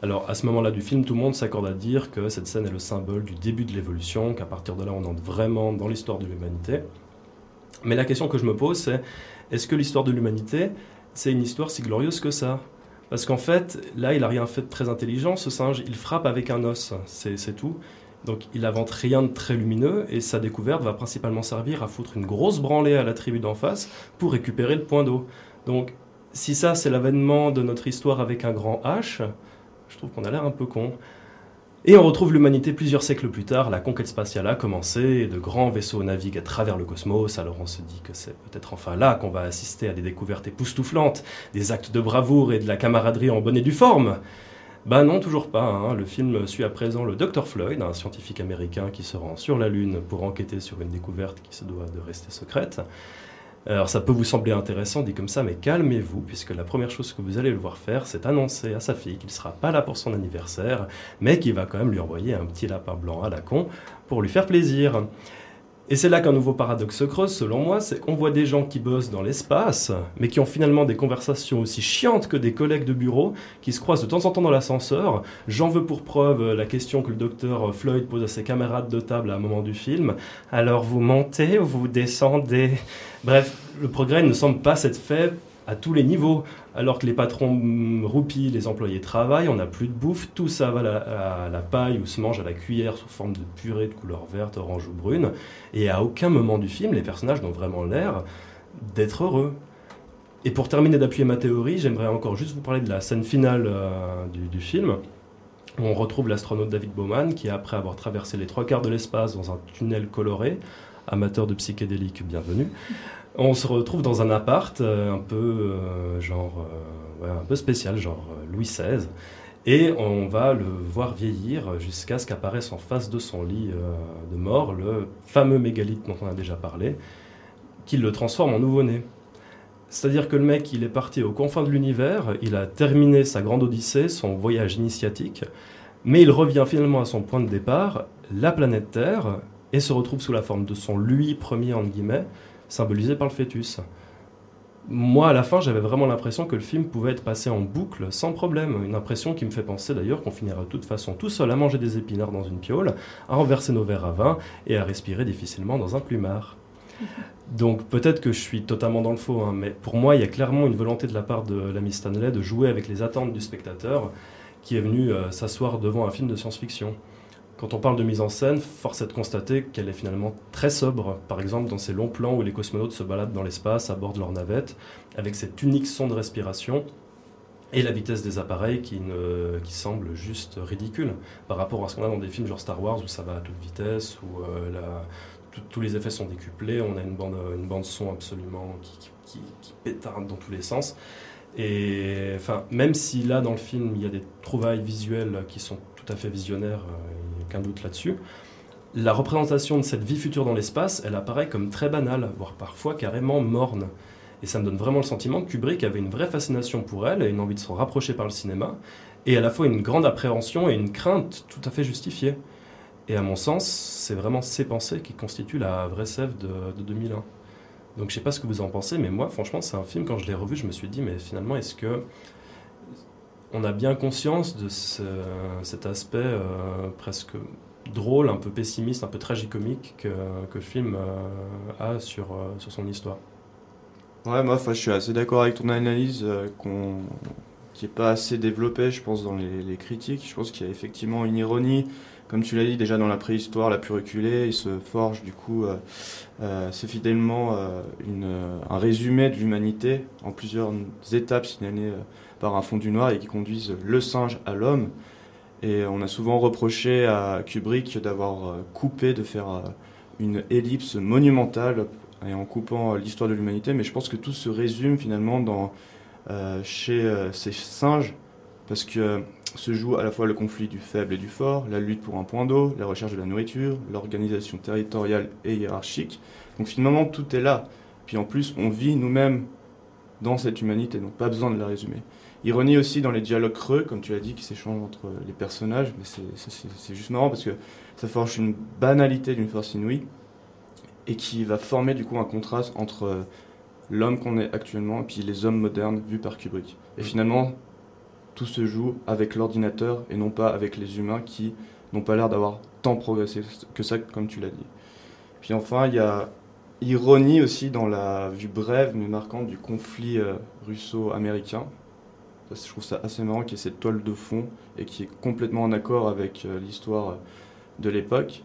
Alors à ce moment-là du film, tout le monde s'accorde à dire que cette scène est le symbole du début de l'évolution, qu'à partir de là on entre vraiment dans l'histoire de l'humanité. Mais la question que je me pose c'est, est-ce que l'histoire de l'humanité, c'est une histoire si glorieuse que ça? Parce qu'en fait, là, il n'a rien fait de très intelligent, ce singe, il frappe avec un os, c'est tout. Donc il invente rien de très lumineux et sa découverte va principalement servir à foutre une grosse branlée à la tribu d'en face pour récupérer le point d'eau. Donc si ça c'est l'avènement de notre histoire avec un grand H, je trouve qu'on a l'air un peu con. Et on retrouve l'humanité plusieurs siècles plus tard, la conquête spatiale a commencé, de grands vaisseaux naviguent à travers le cosmos, alors on se dit que c'est peut-être enfin là qu'on va assister à des découvertes époustouflantes, des actes de bravoure et de la camaraderie en bonne et due forme. Ben non, toujours pas. hein. Le film suit à présent le Dr Floyd, un scientifique américain qui se rend sur la Lune pour enquêter sur une découverte qui se doit de rester secrète. Alors ça peut vous sembler intéressant dit comme ça, mais calmez-vous, puisque la première chose que vous allez le voir faire, c'est annoncer à sa fille qu'il ne sera pas là pour son anniversaire, mais qu'il va quand même lui envoyer un petit lapin blanc à la con pour lui faire plaisir. Et c'est là qu'un nouveau paradoxe se creuse, selon moi, c'est qu'on voit des gens qui bossent dans l'espace, mais qui ont finalement des conversations aussi chiantes que des collègues de bureau, qui se croisent de temps en temps dans l'ascenseur. J'en veux pour preuve la question que le docteur Floyd pose à ses camarades de table à un moment du film. Alors vous montez ou vous descendez? Bref, le progrès ne semble pas s'être fait à tous les niveaux. Alors que les patrons roupillent, les employés travaillent, on n'a plus de bouffe, tout ça va à la, paille ou se mange à la cuillère sous forme de purée de couleur verte, orange ou brune. Et à aucun moment du film, les personnages n'ont vraiment l'air d'être heureux. Et pour terminer d'appuyer ma théorie, j'aimerais encore juste vous parler de la scène finale euh, du, film. où On retrouve l'astronaute David Bowman qui, après avoir traversé les trois quarts de l'espace dans un tunnel coloré, amateur de psychédéliques, bienvenue, on se retrouve dans un appart euh, un peu euh, euh, un peu spécial, genre Louis XVI. Et on va le voir vieillir jusqu'à ce qu'apparaisse en face de son lit de mort le fameux mégalithe dont on a déjà parlé, qui le transforme en nouveau-né. C'est-à-dire que le mec, il est parti aux confins de l'univers, il a terminé sa grande odyssée, son voyage initiatique, mais il revient finalement à son point de départ, la planète Terre, et se retrouve sous la forme de son lui premier, entre guillemets, symbolisé par le fœtus. Moi, à la fin, j'avais vraiment l'impression que le film pouvait être passé en boucle sans problème. Une impression qui me fait penser d'ailleurs qu'on finira de toute façon tout seul à manger des épinards dans une piole, à renverser nos verres à vin et à respirer difficilement dans un plumard. Donc peut-être que je suis totalement dans le faux, hein, mais pour moi, il y a clairement une volonté de la part de l'ami Stanley de jouer avec les attentes du spectateur qui est venu euh, s'asseoir devant un film de science-fiction. Quand on parle de mise en scène, force est de constater qu'elle est finalement très sobre. Par exemple, dans ces longs plans où les cosmonautes se baladent dans l'espace à bord de leur navette, avec cette unique son de respiration et la vitesse des appareils qui, semble juste ridicule par rapport à ce qu'on a dans des films genre Star Wars où ça va à toute vitesse, où euh, tous les effets sont décuplés, on a une bande, son absolument qui, pétarde dans tous les sens. Et enfin, même si là dans le film il y a des trouvailles visuelles qui sont tout à fait visionnaires, euh, doute là-dessus, la représentation de cette vie future dans l'espace, elle apparaît comme très banale, voire parfois carrément morne. Et ça me donne vraiment le sentiment que Kubrick avait une vraie fascination pour elle et une envie de s'en rapprocher par le cinéma, et à la fois une grande appréhension et une crainte tout à fait justifiée. Et à mon sens, c'est vraiment ces pensées qui constituent la vraie sève de, de 2001. Donc je sais pas ce que vous en pensez, mais moi, franchement, c'est un film, quand je l'ai revu, je me suis dit, mais finalement, est-ce que on a bien conscience de ce- cet aspect euh, presque drôle, un peu pessimiste, un peu tragicomique que, que le film euh, a sur, euh, sur son histoire Ouais, moi, je suis assez d'accord avec ton analyse qu'on qui est pas assez développée, je pense, dans les, critiques. Je pense qu'il y a effectivement une ironie, comme tu l'as dit, déjà dans la préhistoire la plus reculée, il se forge du coup assez fidèlement un résumé de l'humanité en plusieurs étapes signalées par un fond du noir et qui conduisent le singe à l'homme. Et on a souvent reproché à Kubrick d'avoir euh, coupé, de faire euh, une ellipse monumentale et en coupant euh, l'histoire de l'humanité, mais je pense que tout se résume finalement dans, chez ces singes, parce que se joue à la fois le conflit du faible et du fort, la lutte pour un point d'eau, la recherche de la nourriture, l'organisation territoriale et hiérarchique. Donc finalement tout est là. Puis en plus on vit nous-mêmes dans cette humanité, donc pas besoin de la résumer. Ironie aussi dans les dialogues creux, comme tu l'as dit, qui s'échangent entre les personnages, mais c'est- juste marrant parce que ça forge une banalité d'une force inouïe et qui va former du coup un contraste entre euh, l'homme qu'on est actuellement et puis les hommes modernes vus par Kubrick. Et finalement, tout se joue avec l'ordinateur et non pas avec les humains qui n'ont pas l'air d'avoir tant progressé que ça, comme tu l'as dit. Puis enfin, il y a ironie aussi dans la vue brève mais marquante du conflit euh, russo-américain. Je trouve ça assez marrant qu'il y ait cette toile de fond et qui est complètement en accord avec euh, l'histoire euh, de l'époque.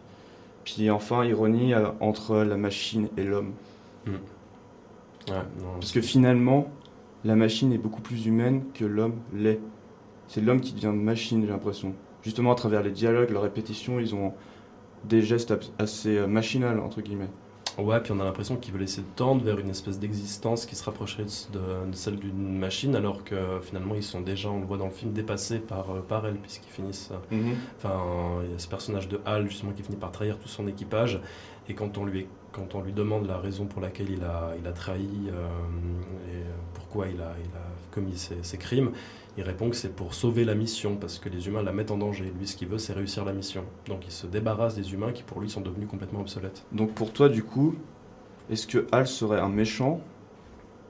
Puis enfin, ironie euh, entre la machine et l'homme. Parce que finalement, la machine est beaucoup plus humaine que l'homme l'est. C'est l'homme qui devient machine, j'ai l'impression. Justement, à travers les dialogues, leurs répétitions, ils ont des gestes assez machinales, entre guillemets. Ouais, puis on a l'impression qu'ils veulent essayer de tendre vers une espèce d'existence qui se rapprocherait de, de celle d'une machine, alors que finalement ils sont déjà, on le voit dans le film, dépassés par, euh, par elle, puisqu'ils finissent. euh, Mhm. Enfin, il y a ce personnage de Hal justement qui finit par trahir tout son équipage, et quand on lui, quand on lui demande la raison pour laquelle il a, il a trahi euh, et pourquoi il a, il a commis ces, ces crimes, il répond que c'est pour sauver la mission, parce que les humains la mettent en danger. Lui, ce qu'il veut, c'est réussir la mission. Donc il se débarrasse des humains qui pour lui sont devenus complètement obsolètes. Donc pour toi, du coup, est-ce que Hal serait un méchant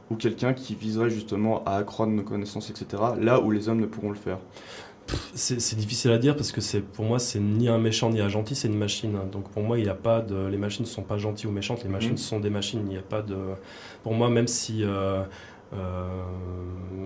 ou quelqu'un qui viserait justement à accroître nos connaissances, etc., là où les hommes ne pourront le faire? C'est difficile à dire parce que c'est pour moi c'est ni un méchant ni un gentil, c'est une machine. Donc pour moi il n'y a pas de les machines ne sont pas gentilles ou méchantes, les machines Mhm. sont des machines. Il n'y a pas de pour moi même si euh, Euh,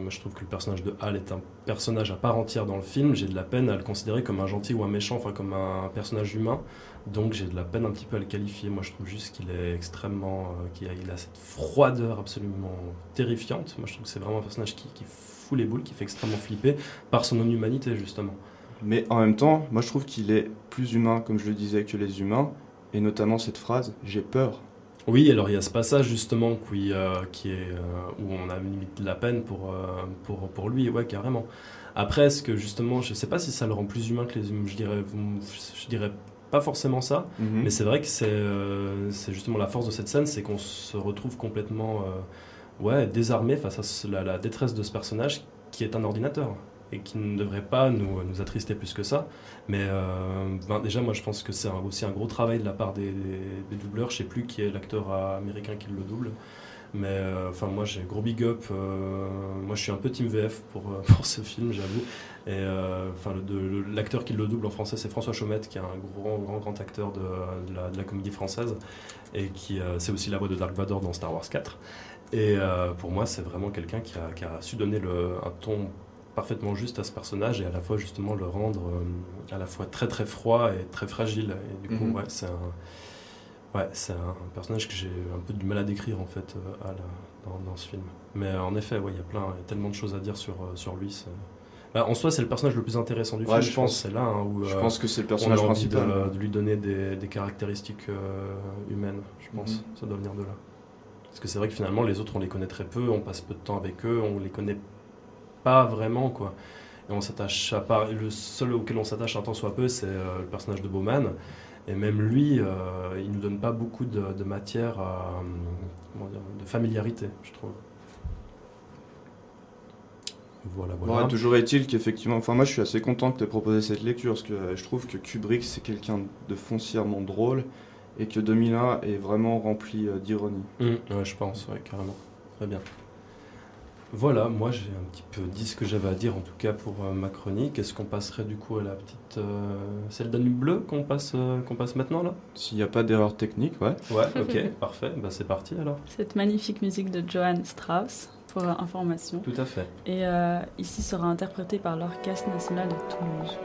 je trouve que le personnage de Hal est un personnage à part entière dans le film. J'ai de la peine à le considérer comme un gentil ou un méchant, enfin comme un personnage humain. Donc j'ai de la peine un petit peu à le qualifier. Moi, je trouve juste qu'il est extrêmement, euh, qu'il a, il a cette froideur absolument terrifiante. Moi, je trouve que c'est vraiment un personnage qui, qui fout les boules, qui fait extrêmement flipper par son non-humanité justement. Mais en même temps, moi je trouve qu'il est plus humain, comme je le disais, que les humains. Et notamment cette phrase J'ai peur. Oui, alors il y a ce passage justement qui, euh, qui est, euh, où on a limite de la peine pour, euh, pour, pour lui, ouais, carrément. Après, est-ce que justement, je sais pas si ça le rend plus humain que les humains, je dirais, je dirais pas forcément ça, Mhm. mais c'est vrai que c'est justement la force de cette scène, c'est qu'on se retrouve complètement ouais, désarmé face à ce- la, la détresse de ce personnage qui est un ordinateur et qui ne devrait pas nous, nous attrister plus que ça. Mais euh, ben, déjà, moi, je pense que c'est aussi un gros travail de la part des, des- des doubleurs. Je sais plus qui est l'acteur américain qui le double. Mais euh, enfin, moi, j'ai gros big up. euh, moi, je suis un peu team VF pour, pour ce film, j'avoue. Et enfin, l'acteur qui le double en français, c'est François Chaumette, qui est un grand, grand, grand acteur de, la, comédie française. Et qui, c'est aussi la voix de Dark Vador dans Star Wars 4. Et pour moi, c'est vraiment quelqu'un qui a, qui a su donner le, un ton parfaitement juste à ce personnage et à la fois justement le rendre euh, à la fois très très froid et très fragile. Et du coup, Mhm. ouais, c'est un, ouais, c'est un personnage que j'ai un peu du mal à décrire en fait euh, à la- dans, dans ce film. Mais en effet, ouais, il y a plein, il y a tellement de choses à dire sur, euh, sur lui. Bah, en soi, c'est le personnage le plus intéressant du film. je Je pense pense. c'est là hein, où Je pense que c'est le on personnage a envie de- principal. De, lui donner des, des caractéristiques humaines. Je pense, Mhm. ça doit venir de là. Parce que c'est vrai que finalement, les autres, on les connaît très peu, on passe peu de temps avec eux, on les connaît pas vraiment, quoi. Et on s'attache à part. Le seul auquel on s'attache un tant soit peu, c'est euh, le personnage de Bowman. Et même lui, euh, il nous donne pas beaucoup de, de matière dire, de familiarité, je trouve. Voilà, voilà. Ouais, toujours est-il qu'effectivement, enfin moi je suis assez content que tu aies proposé cette lecture parce que euh, je trouve que Kubrick c'est quelqu'un de foncièrement drôle et que 2001 est vraiment rempli euh, d'ironie. Ouais, je pense, ouais, carrément. Très bien. Voilà, moi j'ai un petit peu dit ce que j'avais à dire en tout cas pour euh, ma chronique. Est-ce qu'on passerait du coup à la petite. euh, celle Danube Bleu qu'on passe, euh, qu'on passe maintenant là? S'il n'y a pas d'erreur technique, ouais. Ouais, ok, parfait. Bah, c'est parti alors. Cette magnifique musique de Johann Strauss, pour information. Tout à fait. Et euh, ici sera interprétée par l'Orchestre national de Toulouse.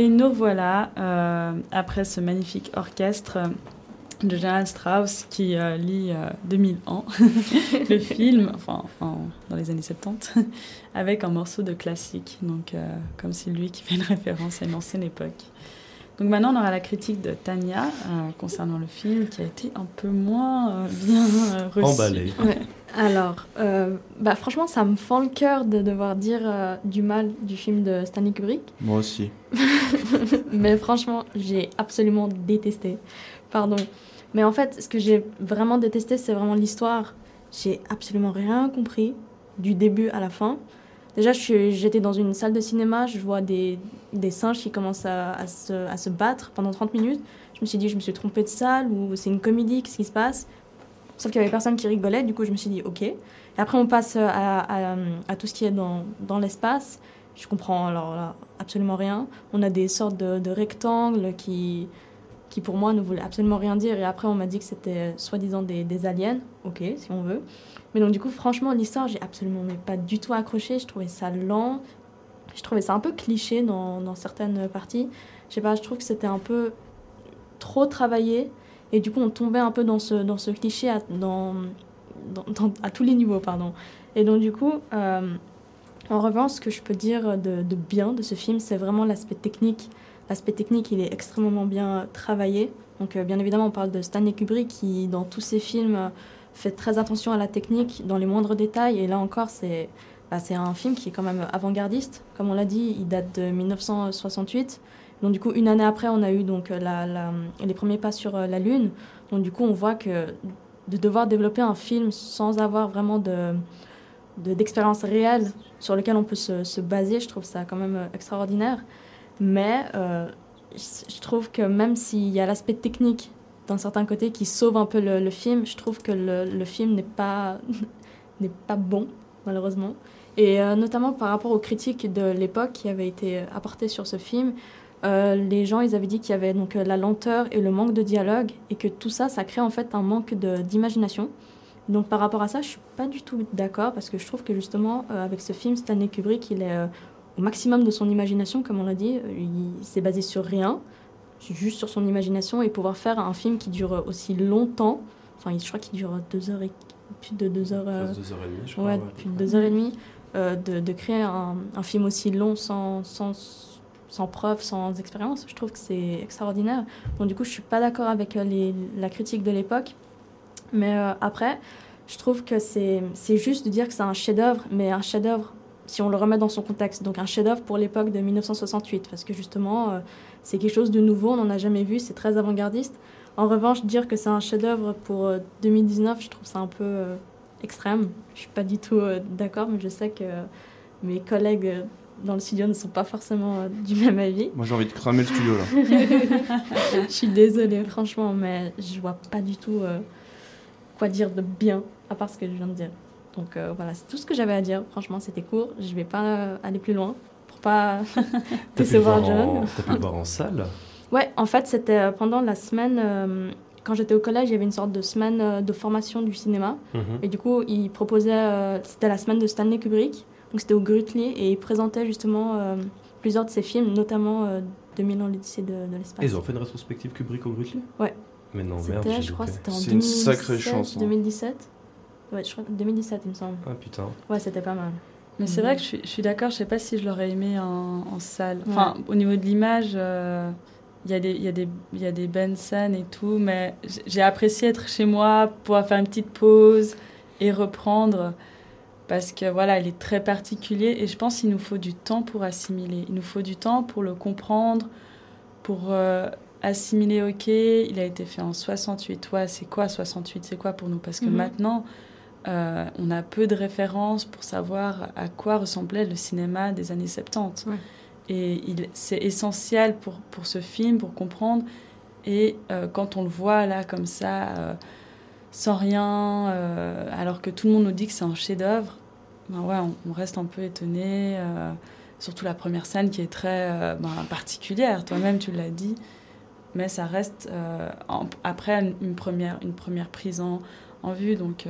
Et nous voilà, euh, après ce magnifique orchestre euh, de Johann Strauss qui euh, lit euh, 2000 ans, le film, enfin, enfin, dans les années 70, avec un morceau de classique, donc euh, comme c'est lui qui fait une référence à une ancienne époque. Donc maintenant, on aura la critique de Tania euh, concernant le film qui a été un peu moins euh, bien euh, reçu. Emballé. Ouais. Alors, euh, bah, franchement, ça me fend le cœur de devoir dire euh, du mal du film de Stanley Kubrick. Moi aussi. Mais franchement, j'ai absolument détesté. Pardon. Mais en fait, ce que j'ai vraiment détesté, c'est vraiment l'histoire. J'ai absolument rien compris du début à la fin. Déjà, j'étais dans une salle de cinéma, je vois des, des singes qui commencent à, à se, à se battre pendant 30 minutes. Je me suis dit, je me suis trompée de salle ou c'est une comédie, qu'est-ce qui se passe? Sauf qu'il y avait personne qui rigolait, du coup, je me suis dit, ok. Et après, on passe à, tout ce qui est dans, l'espace. Je comprends alors absolument rien. On a des sortes de, rectangles qui, qui, pour moi, ne voulaient absolument rien dire. Et après, on m'a dit que c'était soi-disant des, des aliens. Ok, si on veut. Mais donc, du coup, franchement, l'histoire, j'ai absolument mais pas du tout accroché. Je trouvais ça lent. Je trouvais ça un peu cliché dans, dans certaines parties. Je sais pas, je trouve que c'était un peu trop travaillé. Et du coup, on tombait un peu dans ce, dans ce cliché à, tous les niveaux, pardon. Et donc, du coup, euh, en revanche, ce que je peux dire de, bien de ce film, c'est vraiment l'aspect technique. L'aspect technique, il est extrêmement bien travaillé. Donc, euh, bien évidemment, on parle de Stanley Kubrick qui, dans tous ses films, fait très attention à la technique, dans les moindres détails. Et là encore, c'est bah, un film qui est quand même avant-gardiste. Comme on l'a dit, il date de 1968. Donc, du coup, une année après, on a eu donc, les premiers pas sur euh, la Lune. Donc, du coup, on voit que de devoir développer un film sans avoir vraiment de de- d'expérience réelle sur lequel on peut se, se baser, je trouve ça quand même euh, extraordinaire. Mais euh, je trouve que même s'il y a l'aspect technique d'un certain côté qui sauve un peu le, film, je trouve que le, le film n'est pas, pas bon, malheureusement. Et notamment par rapport aux critiques de l'époque qui avaient été apportées sur ce film, euh, les gens ils avaient dit qu'il y avait donc euh, la lenteur et le manque de dialogue et que tout ça, ça crée en fait un manque d'imagination. Donc par rapport à ça, je suis pas du tout d'accord parce que je trouve que justement euh, avec ce film, Stanley Kubrick, il est euh, au maximum de son imagination, comme on l'a dit. Il s'est basé sur rien, juste sur son imagination et pouvoir faire un film qui dure aussi longtemps. Enfin, je crois qu'il dure deux heures et plus de deux heures. deux heures et demie, je crois, Ouais, ouais, plus de deux heures et demie. de, de créer un, un film aussi long sans, sans, sans preuve, sans expérience, je trouve que c'est extraordinaire. Donc du coup, je suis pas d'accord avec euh, la critique de l'époque. Mais euh, après, je trouve que c'est juste de dire que c'est un chef-d'œuvre, mais un chef-d'œuvre si on le remet dans son contexte. Donc un chef-d'œuvre pour l'époque de 1968, parce que justement, euh, c'est quelque chose de nouveau, on n'en a jamais vu, c'est très avant-gardiste. En revanche, dire que c'est un chef-d'œuvre pour euh, 2019, je trouve ça un peu extrême. Je suis pas du tout d'accord, mais je sais que mes collègues dans le studio ne sont pas forcément euh, du même avis. Moi j'ai envie de cramer le studio là. je suis désolée, franchement, mais je vois pas du tout euh, quoi dire de bien, à part ce que je viens de dire. Donc euh, voilà, c'est tout ce que j'avais à dire. Franchement, c'était court. Je vais pas euh, aller plus loin pour pas T'as pu, le décevoir voir en... John. t'as pu le voir en salle? Ouais, en fait, c'était pendant la semaine. euh, quand j'étais au collège, il y avait une sorte de semaine de formation du cinéma. Mhm. Et du coup, ils proposaient. euh, c'était la semaine de Stanley Kubrick. Donc c'était au Grutli. Et ils présentaient justement euh, plusieurs de ses films, notamment euh, 2000 ans, l'Odyssée de, de l'espace. Et ils ont fait une rétrospective Kubrick au Grutli Ouais. Mais non, C'était, merde, je crois, c'était en C'est une 2017, sacrée chance, hein. 2017. Ouais, je crois que 2017, il me semble. Ah putain. Ouais, c'était pas mal. Mais c'est Mhm. vrai que je suis, je suis d'accord, je sais pas si je l'aurais aimé en, en salle. Enfin, au niveau de l'image, euh, il y, a des- il y, a des- il y a des bonnes scènes et tout, mais j'ai apprécié être chez moi, pouvoir faire une petite pause et reprendre. Parce que voilà, il est très particulier et je pense qu'il nous faut du temps pour assimiler. Il nous faut du temps pour le comprendre, pour euh, assimiler, ok, il a été fait en 68. Ouais, c'est quoi 68 C'est quoi pour nous? Parce que Mhm. maintenant, euh, on a peu de références pour savoir à quoi ressemblait le cinéma des années 70. Ouais. Et c'est essentiel pour, pour ce film, pour comprendre. Et euh, quand on le voit là, comme ça, euh, sans rien, alors que tout le monde nous dit que c'est un chef-d'œuvre, ben ouais, on, reste un peu étonné. euh, surtout la première scène qui est très euh, ben, particulière, toi-même tu l'as dit. Mais ça reste euh, après une, première, une première prise en, en vue. Donc,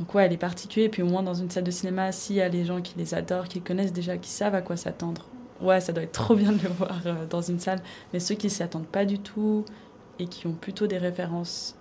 donc ouais, elle est particulière. Et puis au moins dans une salle de cinéma, s'il y a les gens qui les adorent, qui les connaissent déjà, qui savent à quoi s'attendre, ouais, ça doit être trop bien de le voir dans une salle. Mais ceux qui s'y attendent pas du tout et qui ont plutôt des références,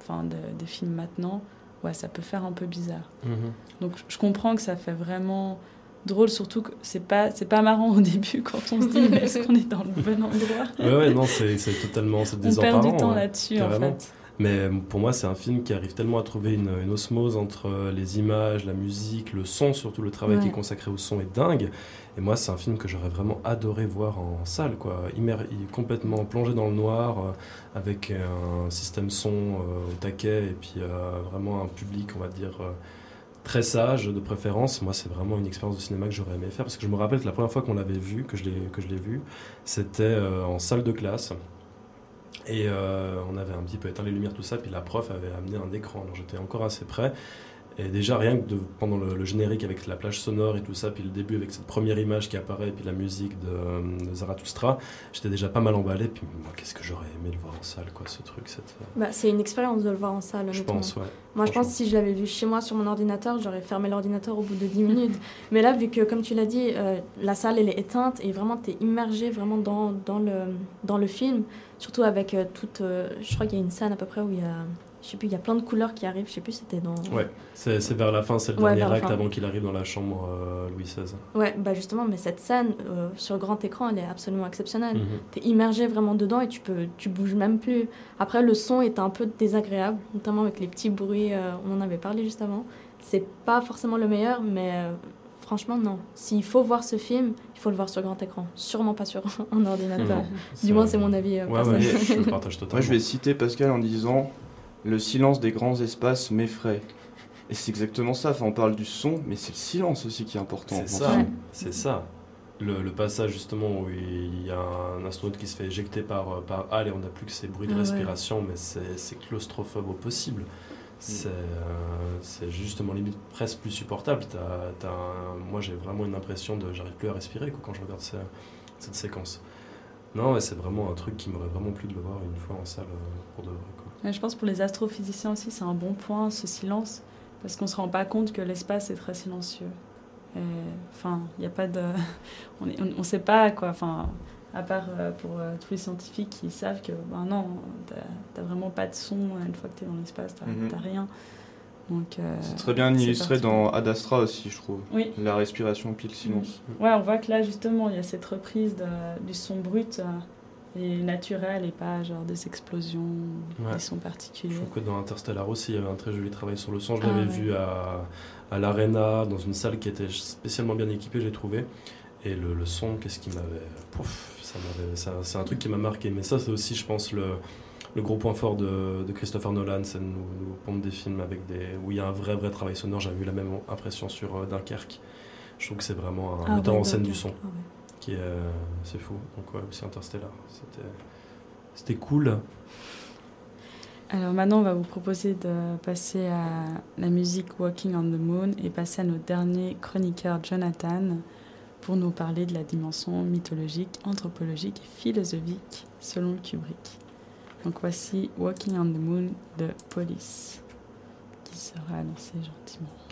enfin, de- des films maintenant, ouais, ça peut faire un peu bizarre. Mhm. Donc je comprends que ça fait vraiment drôle, surtout que c'est pas c'est pas marrant au début quand on se dit mais est-ce qu'on est dans le bon endroit? Ouais, ouais, non, c'est totalement c'est On perd du temps ouais, là-dessus, en fait. Mais pour moi, c'est un film qui arrive tellement à trouver une, une osmose entre euh, les images, la musique, le son, surtout le travail qui est consacré au son est dingue. Et moi, c'est un film que j'aurais vraiment adoré voir en salle, quoi. Immer- complètement plongé dans le noir, euh, avec un système son euh, au taquet, et puis euh, vraiment un public, on va dire. euh, Très sage de préférence, moi c'est vraiment une expérience de cinéma que j'aurais aimé faire parce que je me rappelle que la première fois qu'on l'avait vu, que je l'ai que je l'ai vu, c'était euh, en salle de classe. Et euh, on avait un petit peu éteint les lumières, tout ça, puis la prof avait amené un écran. Alors j'étais encore assez près. Et déjà, rien que de, pendant le, le générique avec la plage sonore et tout ça, puis le début avec cette première image qui apparaît, puis la musique de, euh, de Zarathustra, j'étais déjà pas mal emballé. Puis moi, qu'est-ce que j'aurais aimé le voir en salle, quoi, ce truc. Cette... Bah, c'est une expérience de le voir en salle. Je pense, ouais. Moi, je pense que si je l'avais vu chez moi sur mon ordinateur, j'aurais fermé l'ordinateur au bout de 10 minutes. Mais là, vu que, comme tu l'as dit, euh, la salle, elle est éteinte et vraiment, tu es immergé vraiment dans, dans, le, dans le film. Surtout avec euh, toute. euh, je crois qu'il y a une scène à peu près où il y a. Je sais plus, il y a plein de couleurs qui arrivent. Je sais plus, c'était dans. Ouais, c'est c'est vers la fin, c'est le Ouais, dernier acte fin. avant qu'il arrive dans la chambre euh, Louis XVI. Ouais, bah justement, mais cette scène euh, sur grand écran, elle est absolument exceptionnelle. Mhm. T'es immergé vraiment dedans et tu peux, tu bouges même plus. Après, le son est un peu désagréable, notamment avec les petits bruits. euh, on en avait parlé juste avant. C'est pas forcément le meilleur, mais euh, franchement, non. S'il faut voir ce film, il faut le voir sur grand écran. Sûrement pas sur un ordinateur. Non, du moins, c'est mon avis. euh, personnel. Moi, je vais citer Pascal en disant Le silence des grands espaces m'effraie. Et c'est exactement ça. Enfin, on parle du son, mais c'est le silence aussi qui est important. C'est ça, c'est ça. Le, le passage justement où il y a un astronaute qui se fait éjecter par, euh, par Hal et on n'a plus que ces bruits de Ah ouais. respiration, mais c'est claustrophobe au possible. C'est euh, c'est justement limite presque plus supportable. Un- moi j'ai vraiment une impression de j'arrive plus à respirer quoi, quand je regarde ce- cette séquence. Non, c'est vraiment un truc qui m'aurait vraiment plu de le voir une fois en salle euh, pour de vrai. Mais je pense pour les astrophysiciens aussi, c'est un bon point, ce silence, parce qu'on se rend pas compte que l'espace est très silencieux. Et, Enfin, il n'y a pas de. On ne on, on sait pas, quoi. Enfin, à part euh, pour euh, tous les scientifiques qui savent que, ben non, t'as vraiment pas de son une fois que tu es dans l'espace, t'as Mhm. t'as rien. Donc, euh, C'est très bien illustré dans Ad Astra aussi, je trouve. Oui. La respiration puis le silence. Ouais, on voit que là, justement, il y a cette reprise de- du son brut et naturel et pas genre des explosions, Ouais. des sons particuliers. Je trouve que dans Interstellar aussi, il y avait un très joli travail sur le son. Je Ah l'avais ouais. vu à, à l'Arena, dans une salle qui était spécialement bien équipée, j'ai trouvé. Et le, le son, qu'est-ce qui m'avait. Pouf, ça m'avait- C'est un truc qui m'a marqué. Mais ça, c'est aussi, je pense, le, le gros point fort de, de Christopher Nolan, c'est de nous, nous pondre des films avec des, où il y a un vrai, vrai travail sonore. J'avais eu la même impression sur euh, Dunkerque. Je trouve que c'est vraiment un Ah metteur ouais, en scène du son. ah. Euh, c'est fou. Donc, ouais, aussi Interstellar. C'était. C'était cool. Alors maintenant, on va vous proposer de passer à la musique Walking on the Moon et passer à notre dernier chroniqueur Jonathan pour nous parler de la dimension mythologique, anthropologique et philosophique selon Kubrick. Donc voici Walking on the Moon de Police qui sera annoncé gentiment.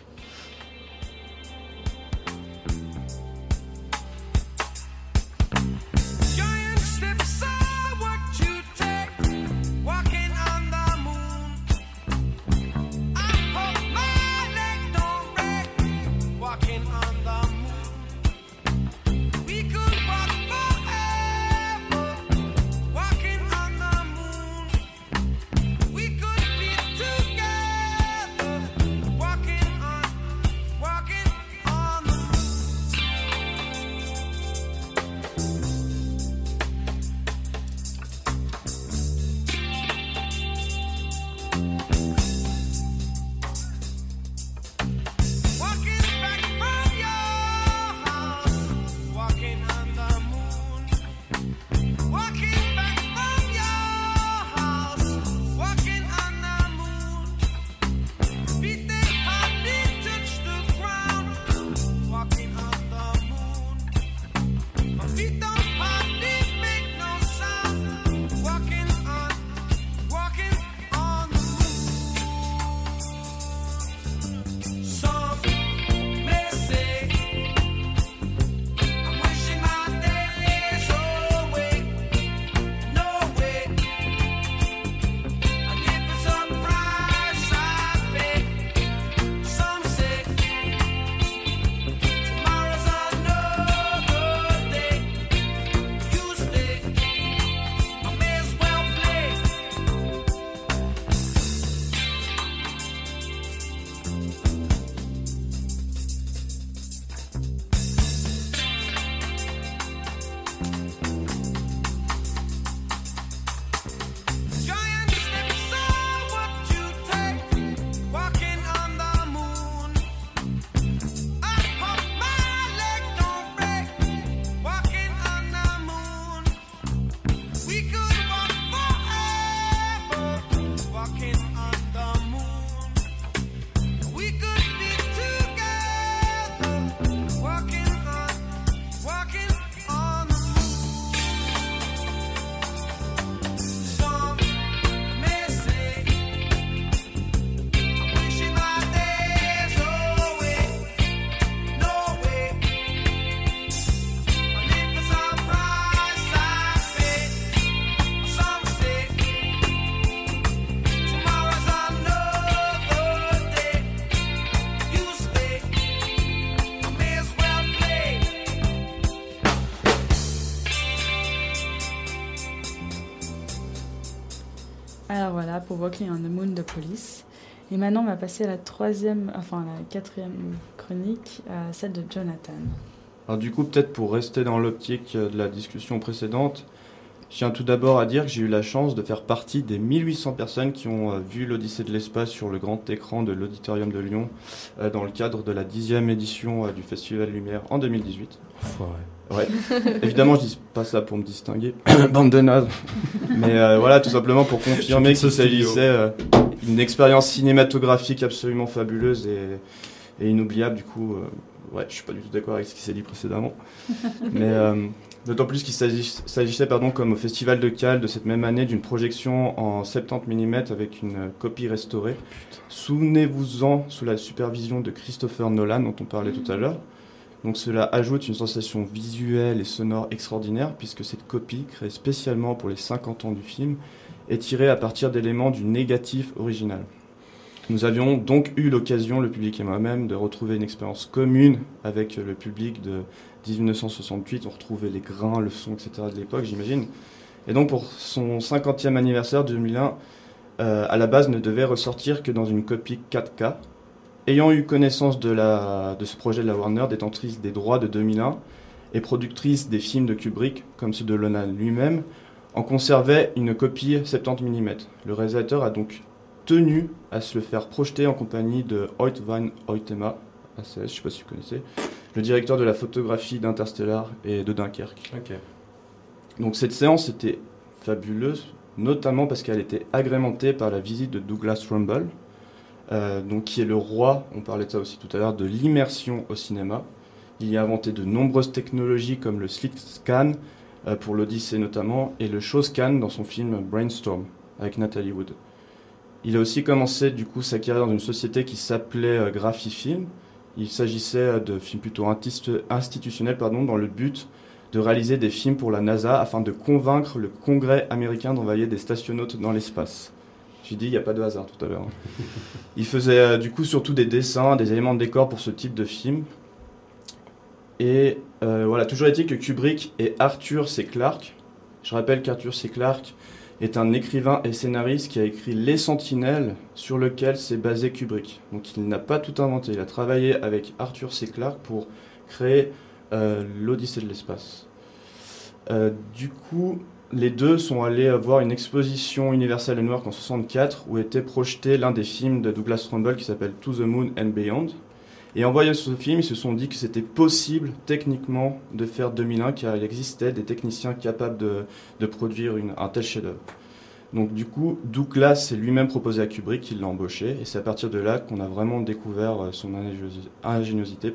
Voilà, pour Walking on the Moon de Police. Et maintenant, on va passer à la troisième, enfin la quatrième chronique, euh, celle de Jonathan. Alors du coup, peut-être pour rester dans l'optique euh, de la discussion précédente, je tiens tout d'abord à dire que j'ai eu la chance de faire partie des 1800 personnes qui ont euh, vu l'Odyssée de l'espace sur le grand écran de l'Auditorium de Lyon euh, dans le cadre de la dixième édition euh, du Festival Lumière en 2018. Ouais. Évidemment, je dis pas ça pour me distinguer, bande de nazes. Mais euh, voilà, tout simplement pour confirmer Ce qu'il s'agissait euh, d'une expérience cinématographique absolument fabuleuse et, et inoubliable. Du coup, euh, ouais, je suis pas du tout d'accord avec ce qui s'est dit précédemment. Mais euh, d'autant plus qu'il s'agis- s'agissait, pardon, comme au Festival de Cannes de cette même année, d'une projection en 70 mm avec une euh, copie restaurée. Souvenez-vous-en sous la supervision de Christopher Nolan, dont on parlait tout à l'heure. Donc cela ajoute une sensation visuelle et sonore extraordinaire puisque cette copie, créée spécialement pour les 50 ans du film, est tirée à partir d'éléments du négatif original. Nous avions donc eu l'occasion, le public et moi-même, de retrouver une expérience commune avec le public de 1968. On retrouvait les grains, le son, etc. de l'époque, j'imagine. Et donc pour son 50e anniversaire 2001, euh, à la base ne devait ressortir que dans une copie 4K. Ayant eu connaissance de, la, de ce projet de la Warner, détentrice des droits de 2001 et productrice des films de Kubrick, comme ceux de Nolan lui-même, en conservait une copie 70 mm. Le réalisateur a donc tenu à se le faire projeter en compagnie de Hoyt van Hoytema, ACS, je ne sais pas si vous connaissez, le directeur de la photographie d'Interstellar et de Dunkerque. Donc cette séance était fabuleuse, notamment parce qu'elle était agrémentée par la visite de Douglas Trumbull, euh, donc qui est le roi, on parlait de ça aussi tout à l'heure, de l'immersion au cinéma. Il y a inventé de nombreuses technologies comme le slick scan euh, pour l'Odyssée notamment et le show scan dans son film Brainstorm avec Natalie Wood. Il a aussi commencé du coup sa carrière dans une société qui s'appelait euh, Graphifilm. Il s'agissait euh, de films plutôt institutionnels pardon, dans le but de réaliser des films pour la NASA afin de convaincre le Congrès américain d'envoyer des stationnautes dans l'espace. J'ai dit, il n'y a pas de hasard tout à l'heure. Il faisait euh, du coup surtout des dessins, des éléments de décor pour ce type de film. Et euh, voilà, toujours est-il que Kubrick et Arthur C. Clarke, je rappelle qu'Arthur C. Clarke est un écrivain et scénariste qui a écrit Les Sentinelles sur lequel s'est basé Kubrick. Donc il n'a pas tout inventé, il a travaillé avec Arthur C. Clarke pour créer euh, l'Odyssée de l'espace. Du coup, les deux sont allés voir une exposition New York en 64 où était projeté l'un des films de Douglas Trumbull qui s'appelle To the Moon and Beyond. Et en voyant ce film, ils se sont dit que c'était possible techniquement de faire 2001 car il existait des techniciens capables de, de produire une- un tel chef-d'œuvre. Donc du coup, Douglas s'est lui-même proposé à Kubrick, il l'a embauché, et c'est à partir de là qu'on a vraiment découvert euh, son ingéniosité.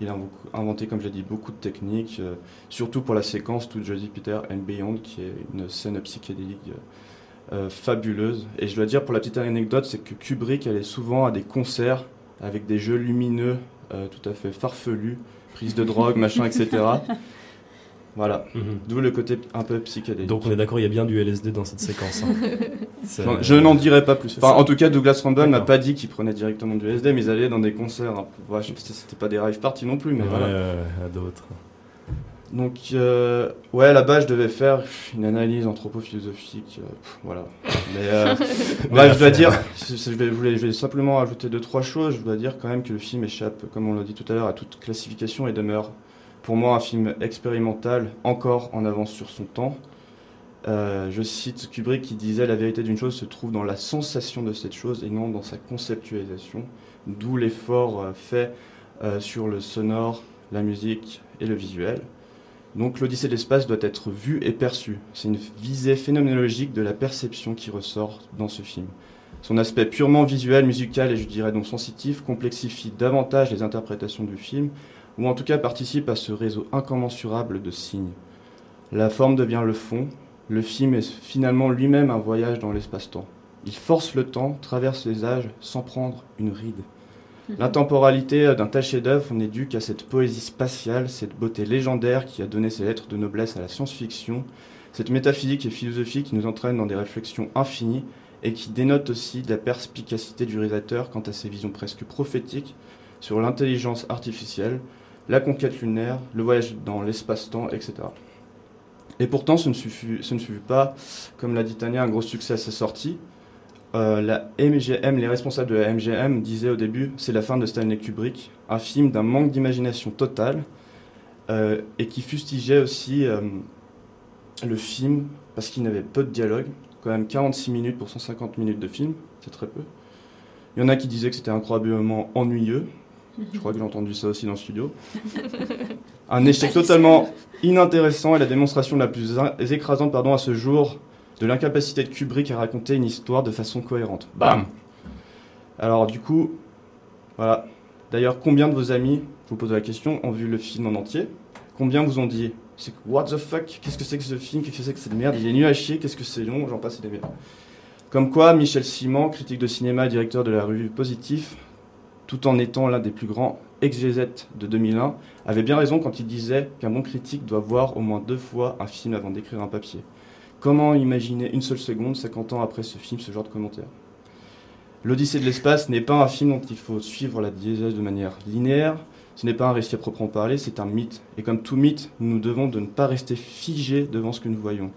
Il a inventé, comme j'ai dit, beaucoup de techniques, euh, surtout pour la séquence To Jodie Peter and Beyond, qui est une scène psychédélique euh, fabuleuse. Et je dois dire, pour la petite anecdote, c'est que Kubrick allait souvent à des concerts avec des jeux lumineux tout à fait farfelus, prise de drogue, machin, etc. Voilà, d'où le côté un peu psychédélique. Donc on est d'accord, il y a bien du LSD dans cette séquence. hein. Non, Je n'en dirai pas plus. Enfin, en tout cas, Douglas m'a D'accord. pas dit qu'il prenait directement du LSD, mais ils allaient dans des concerts. hein. Ouais, je sais pas si c'était pas des rave parties non plus, mais Ouais, voilà. à d'autres. Donc, euh, ouais, là-bas, je devais faire une analyse anthropophilosophique, euh, pff, voilà. Mais, euh, bref, je dois dire, je, je vais, je voulais- je vais simplement ajouter deux, trois choses. Je dois dire quand même que le film échappe, comme on l'a dit tout à l'heure, à toute classification et demeure, pour moi, un film expérimental, encore en avance sur son temps. Euh, je cite Kubrick qui disait La vérité d'une chose se trouve dans la sensation de cette chose et non dans sa conceptualisation, d'où l'effort euh, fait euh, sur le sonore, la musique et le visuel. Donc l'Odyssée de l'espace doit être vue et perçue. C'est une visée phénoménologique de la perception qui ressort dans ce film. Son aspect purement visuel, musical et je dirais donc sensitif complexifie davantage les interprétations du film, ou en tout cas participe à ce réseau incommensurable de signes. La forme devient le fond, le film est finalement lui-même un voyage dans l'espace-temps. Il force le temps, traverse les âges sans prendre une ride. L'intemporalité d'un tel chef-d'œuvre, on est dû qu'à cette poésie spatiale, cette beauté légendaire qui a donné ses lettres de noblesse à la science-fiction, cette métaphysique et philosophie qui nous entraîne dans des réflexions infinies et qui dénote aussi de la perspicacité du réalisateur quant à ses visions presque prophétiques sur l'intelligence artificielle, la conquête lunaire, le voyage dans l'espace-temps, etc. Et pourtant, ce ne fut pas, comme l'a dit Tania, un gros succès à sa sortie. Euh, la MGM, les responsables de la MGM disaient au début, c'est la fin de Stanley Kubrick, un film d'un manque d'imagination totale, euh, et qui fustigeait aussi euh, le film parce qu'il n'avait peu de dialogue, quand même 46 minutes pour 150 minutes de film, c'est très peu. Il y en a qui disaient que c'était incroyablement ennuyeux, je crois que j'ai entendu ça aussi dans le studio. Un échec totalement inintéressant et la démonstration la plus écrasante pardon, à ce jour de l'incapacité de Kubrick à raconter une histoire de façon cohérente. Bam Alors du coup, voilà. D'ailleurs, combien de vos amis, je vous pose la question, ont vu le film en entier? Combien vous ont dit c'est What the fuck? Qu'est-ce que c'est que ce film? Qu'est-ce que c'est que cette merde? Il est nul à chier, qu'est-ce que c'est long? J'en passe des merdes. Comme quoi, Michel Simon, critique de cinéma et directeur de la revue Positif, tout en étant l'un des plus grands exégètes de 2001, avait bien raison quand il disait qu'un bon critique doit voir au moins deux fois un film avant d'écrire un papier. Comment imaginer une seule seconde, 50 ans après ce film, ce genre de commentaire L'Odyssée de l'espace n'est pas un film dont il faut suivre la diégèse de manière linéaire, ce n'est pas un récit à proprement parler, c'est un mythe. Et comme tout mythe, nous devons de ne pas rester figés devant ce que nous voyons.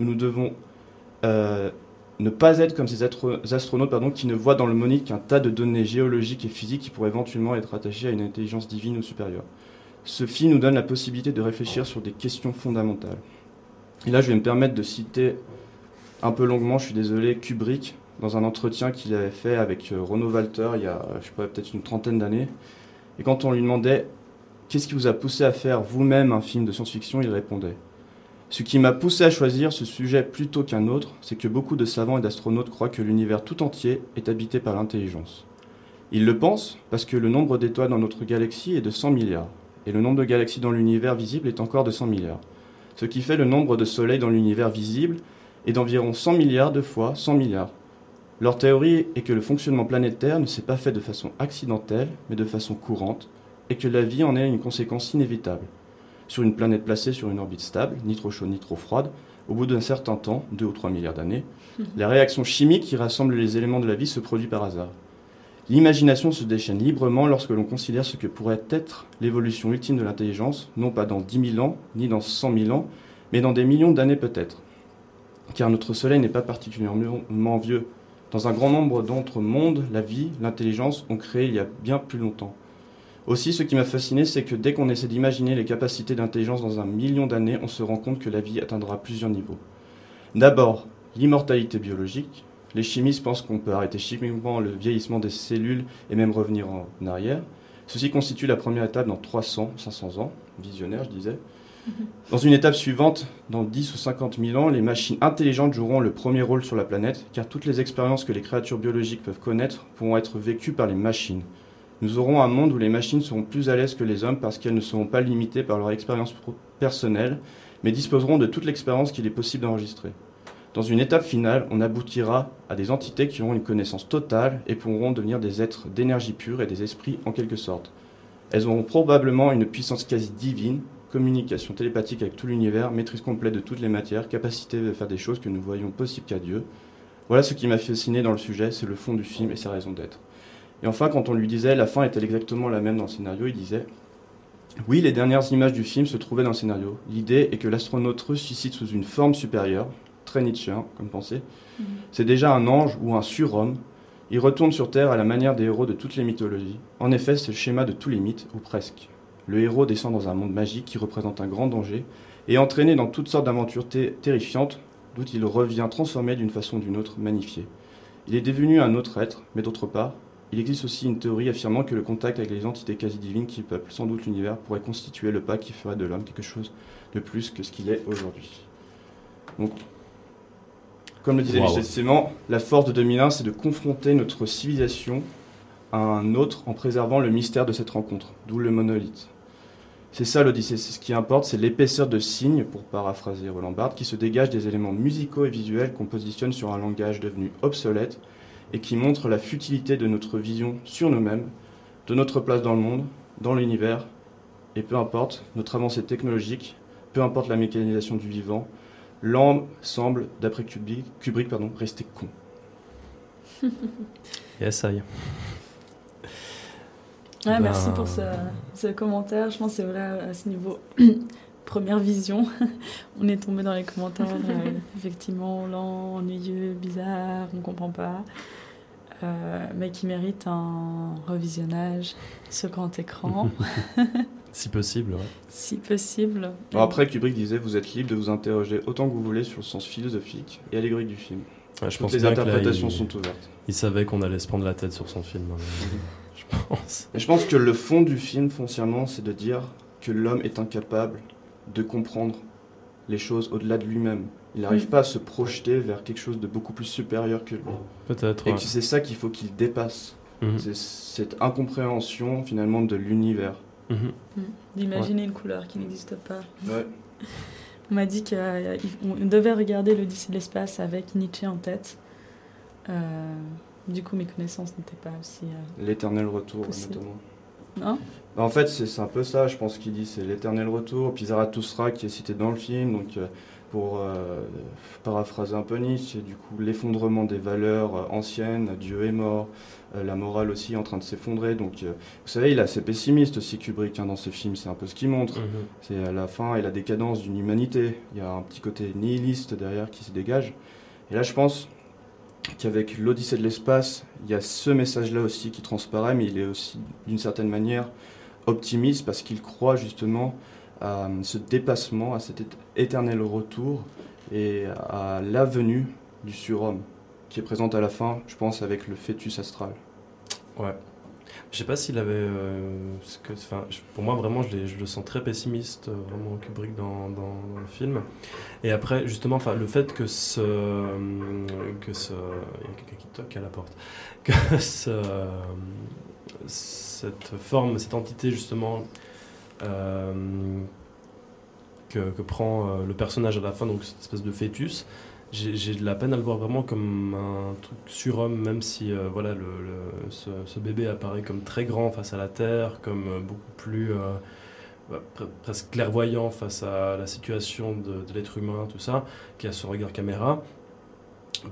Nous nous devons euh, ne pas être comme ces astronautes qui ne voient dans le monite qu'un tas de données géologiques et physiques qui pourraient éventuellement être attachées à une intelligence divine ou supérieure. Ce film nous donne la possibilité de réfléchir sur des questions fondamentales. Et là, je vais me permettre de citer un peu longuement, je suis désolé, Kubrick, dans un entretien qu'il avait fait avec euh, Renaud Walter il y a, je sais peut-être une trentaine d'années. Et quand on lui demandait Qu'est-ce qui vous a poussé à faire vous-même un film de science-fiction? il répondait Ce qui m'a poussé à choisir ce sujet plutôt qu'un autre, c'est que beaucoup de savants et d'astronautes croient que l'univers tout entier est habité par l'intelligence. Ils le pensent parce que le nombre d'étoiles dans notre galaxie est de 100 milliards, et le nombre de galaxies dans l'univers visible est encore de 100 milliards. Ce qui fait le nombre de soleils dans l'univers visible est d'environ 100 milliards de fois 100 milliards. Leur théorie est que le fonctionnement planétaire ne s'est pas fait de façon accidentelle, mais de façon courante, et que la vie en est une conséquence inévitable. Sur une planète placée sur une orbite stable, ni trop chaude ni trop froide, au bout d'un certain temps, 2 ou 3 milliards d'années, la réaction chimique qui rassemble les éléments de la vie se produit par hasard. L'imagination se déchaîne librement lorsque l'on considère ce que pourrait être l'évolution ultime de l'intelligence, non pas dans 10 000 ans, ni dans 100 000 ans, mais dans des millions d'années peut-être. Car notre Soleil n'est pas particulièrement vieux. Dans un grand nombre d'autres mondes, la vie, l'intelligence ont créé il y a bien plus longtemps. Aussi, ce qui m'a fasciné, c'est que dès qu'on essaie d'imaginer les capacités d'intelligence dans un million d'années, on se rend compte que la vie atteindra plusieurs niveaux. D'abord, l'immortalité biologique. Les chimistes pensent qu'on peut arrêter chimiquement le vieillissement des cellules et même revenir en arrière. Ceci constitue la première étape dans 300, 500 ans. Visionnaire, je disais. Dans une étape suivante, dans 10 ou 50 000 ans, les machines intelligentes joueront le premier rôle sur la planète, car toutes les expériences que les créatures biologiques peuvent connaître pourront être vécues par les machines. Nous aurons un monde où les machines seront plus à l'aise que les hommes parce qu'elles ne seront pas limitées par leur expérience personnelle, mais disposeront de toute l'expérience qu'il est possible d'enregistrer. Dans une étape finale, on aboutira à des entités qui auront une connaissance totale et pourront devenir des êtres d'énergie pure et des esprits en quelque sorte. Elles auront probablement une puissance quasi divine, communication télépathique avec tout l'univers, maîtrise complète de toutes les matières, capacité de faire des choses que nous voyons possibles qu'à Dieu. Voilà ce qui m'a fasciné dans le sujet, c'est le fond du film et sa raison d'être. Et enfin, quand on lui disait la fin est-elle exactement la même dans le scénario, il disait Oui, les dernières images du film se trouvaient dans le scénario. L'idée est que l'astronaute ressuscite sous une forme supérieure, très Nietzschean comme pensée. C'est déjà un ange ou un surhomme. Il retourne sur Terre à la manière des héros de toutes les mythologies. En effet, c'est le schéma de tous les mythes, ou presque. Le héros descend dans un monde magique qui représente un grand danger et est entraîné dans toutes sortes d'aventures terrifiantes, d'où il revient transformé d'une façon ou d'une autre, magnifié. Il est devenu un autre être, mais d'autre part, il existe aussi une théorie affirmant que le contact avec les entités quasi divines qui peuplent sans doute l'univers pourrait constituer le pas qui ferait de l'homme quelque chose de plus que ce qu'il est aujourd'hui. Donc, comme le disait Wow. Michel Sément, la force de 2001, c'est de confronter notre civilisation à un autre en préservant le mystère de cette rencontre, d'où le monolithe. C'est ça l'Odyssée, c'est ce qui importe, c'est l'épaisseur de signes, pour paraphraser Roland Barthes, qui se dégage des éléments musicaux et visuels qu'on positionne sur un langage devenu obsolète et qui montre la futilité de notre vision sur nous-mêmes, de notre place dans le monde, dans l'univers, et peu importe notre avancée technologique, peu importe la mécanisation du vivant, l'homme semble, d'après Kubrick, Kubrick pardon, rester con. Yes, I. Ouais, merci pour ce, ce commentaire. Je pense que c'est vrai à ce niveau première vision. on est tombé dans les commentaires, euh, effectivement, lent, ennuyeux, bizarre, on comprend pas. Euh, mais qui mérite un revisionnage sur grand écran. Si possible, ouais. si possible. Bon, après, Kubrick disait Vous êtes libre de vous interroger autant que vous voulez sur le sens philosophique et allégorique du film. Ouais, je Toutes pense les là, interprétations il- sont ouvertes. Il savait qu'on allait se prendre la tête sur son film. hein, je pense. Et je pense que le fond du film, foncièrement, c'est de dire que l'homme est incapable de comprendre les choses au-delà de lui-même. Il n'arrive Mm. pas à se projeter vers quelque chose de beaucoup plus supérieur que lui. Peut-être, Et ouais. c'est ça qu'il faut qu'il dépasse. Mhm. C'est cette incompréhension, finalement, de l'univers. Mhm. Mm. D'imaginer une couleur qui n'existe pas. Ouais. On m'a dit qu'on devait regarder l'Odyssée de l'espace avec Nietzsche en tête. Euh, du coup, mes connaissances n'étaient pas aussi. euh, L'éternel retour, Possible. notamment. Non Bah, en fait, c'est c'est un peu ça, je pense qu'il dit, c'est l'éternel retour. Puis Zarathustra qui est cité dans le film, donc euh, pour euh, paraphraser un peu Nietzsche, du coup, l'effondrement des valeurs euh, anciennes, Dieu est mort, euh, la morale aussi est en train de s'effondrer. Donc, euh, vous savez, il est assez pessimiste aussi, Kubrick, hein, dans ce film, c'est un peu ce qu'il montre. Mhm. C'est à la fin et la décadence d'une humanité. Il y a un petit côté nihiliste derrière qui se dégage. Et là, je pense qu'avec l'Odyssée de l'espace, il y a ce message-là aussi qui transparaît, mais il est aussi, d'une certaine manière, optimiste parce qu'il croit justement à ce dépassement, à cet éternel retour et à la venue du surhomme qui est présente à la fin, je pense, avec le fœtus astral. Ouais. Je sais pas s'il avait. euh, que, pour moi, vraiment, je, le sens très pessimiste, euh, vraiment, Kubrick dans, le film. Et après, justement, le fait que ce. euh, que ce. Il y a quelqu'un qui toque à la porte. Que ce, cette forme, cette entité, justement. euh, que, prend euh, le personnage à la fin, donc cette espèce de fœtus, j'ai de la peine à le voir vraiment comme un truc surhomme, même si euh, voilà, ce, bébé apparaît comme très grand face à la Terre, comme beaucoup plus bah, pre- presque clairvoyant face à la situation de, de l'être humain, tout ça, qui a ce regard caméra.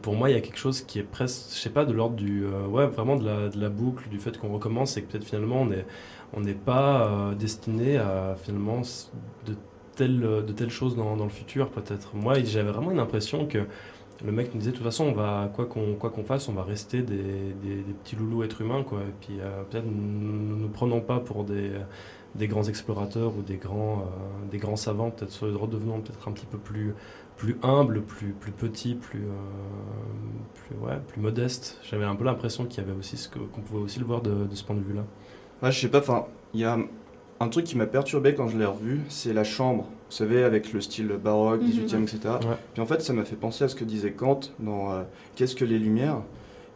Pour moi, il y a quelque chose qui est presque, je sais pas, de l'ordre du, euh, ouais, vraiment de la, de la boucle, du fait qu'on recommence et que peut-être finalement on est, on n'est pas euh, destiné à finalement de telles, de telles choses dans, dans le futur, peut-être. Moi, j'avais vraiment une impression que le mec nous disait, de toute façon, on va, quoi qu'on quoi qu'on fasse, on va rester des, des, petits loulous êtres humains, quoi. Et puis, euh, peut-être ne nous prenons pas pour des, des grands explorateurs ou des grands, des grands savants, peut-être redevenons peut-être un petit peu plus, plus humbles, plus, plus petits, plus, euh, plus, ouais, plus modestes. J'avais un peu l'impression qu'il y avait aussi ce que, qu'on pouvait aussi le voir de, de ce point de vue-là. Ouais, je sais pas, enfin, il y a un truc qui m'a perturbé quand je l'ai revu, c'est la chambre. Vous savez, avec le style baroque, Mhm. 18e, etc. Ouais. Puis en fait, ça m'a fait penser à ce que disait Kant dans euh, Qu'est-ce que les Lumières?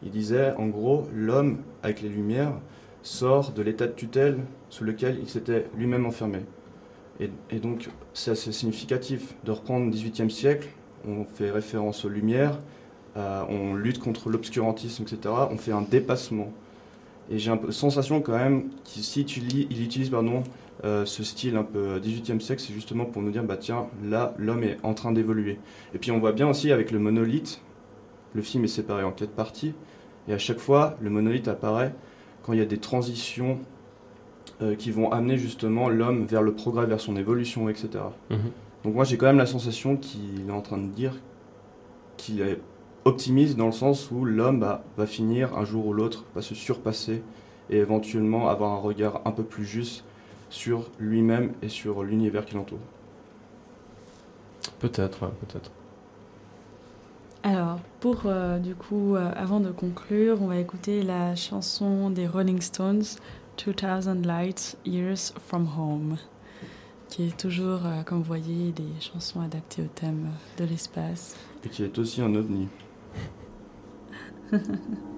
Il disait, en gros, l'homme, avec les Lumières, sort de l'état de tutelle sous lequel il s'était lui-même enfermé. Et, donc, c'est assez significatif de reprendre le 18e siècle. On fait référence aux Lumières, euh, on lutte contre l'obscurantisme, etc. On fait un dépassement. Et j'ai un peu la sensation quand même qu'il si utilise pardon, euh, ce style un peu 18e siècle, c'est justement pour nous dire, bah tiens, là, l'homme est en train d'évoluer. Et puis on voit bien aussi avec le monolithe, le film est séparé en quatre parties, et à chaque fois, le monolithe apparaît quand il y a des transitions euh, qui vont amener justement l'homme vers le progrès, vers son évolution, etc. Mhm. Donc moi j'ai quand même la sensation qu'il est en train de dire qu'il est optimiste dans le sens où l'homme bah, va finir un jour ou l'autre, va se surpasser et éventuellement avoir un regard un peu plus juste sur lui-même et sur l'univers qui l'entoure. Peut-être, ouais, peut-être. Alors, pour euh, du coup, euh, avant de conclure, on va écouter la chanson des Rolling Stones, 2000 Light Years from Home, qui est toujours, euh, comme vous voyez, des chansons adaptées au thème de l'espace. Et qui est aussi un ovni.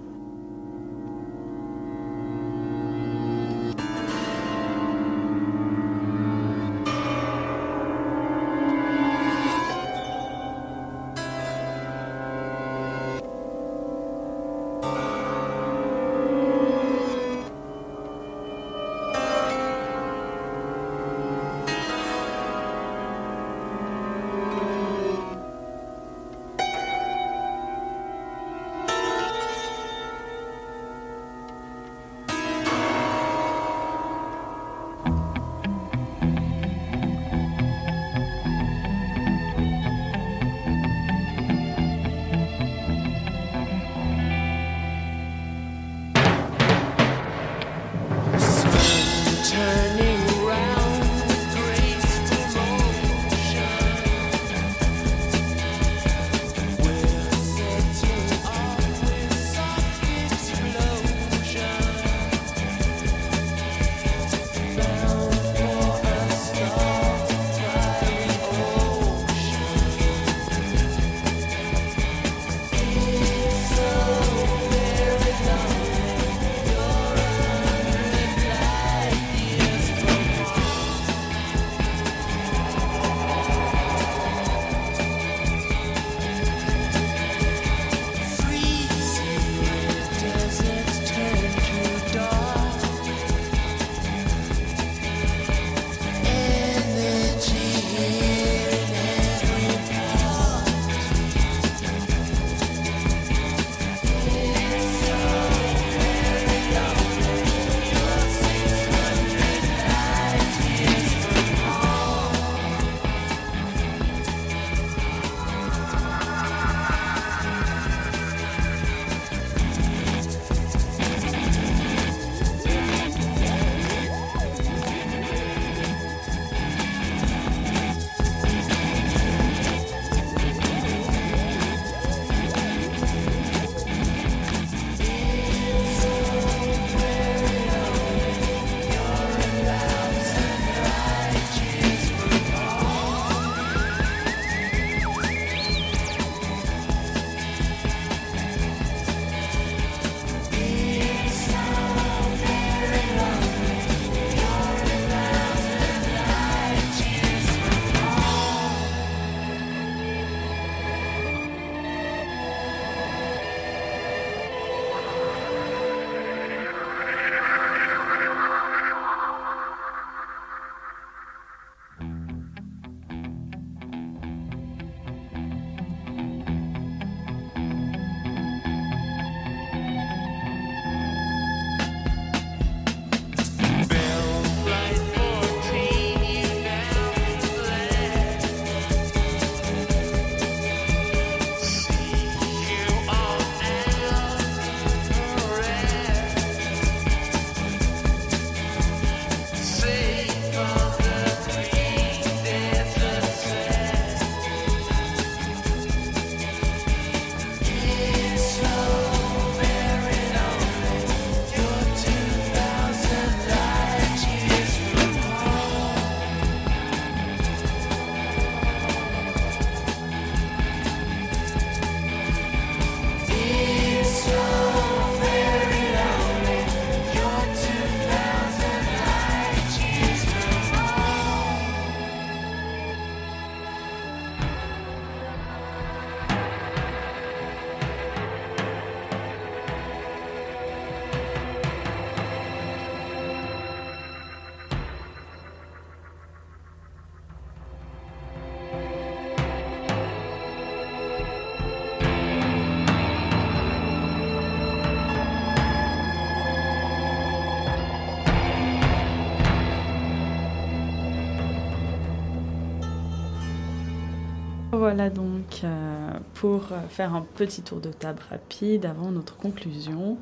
revoilà donc euh, pour euh, faire un petit tour de table rapide avant notre conclusion.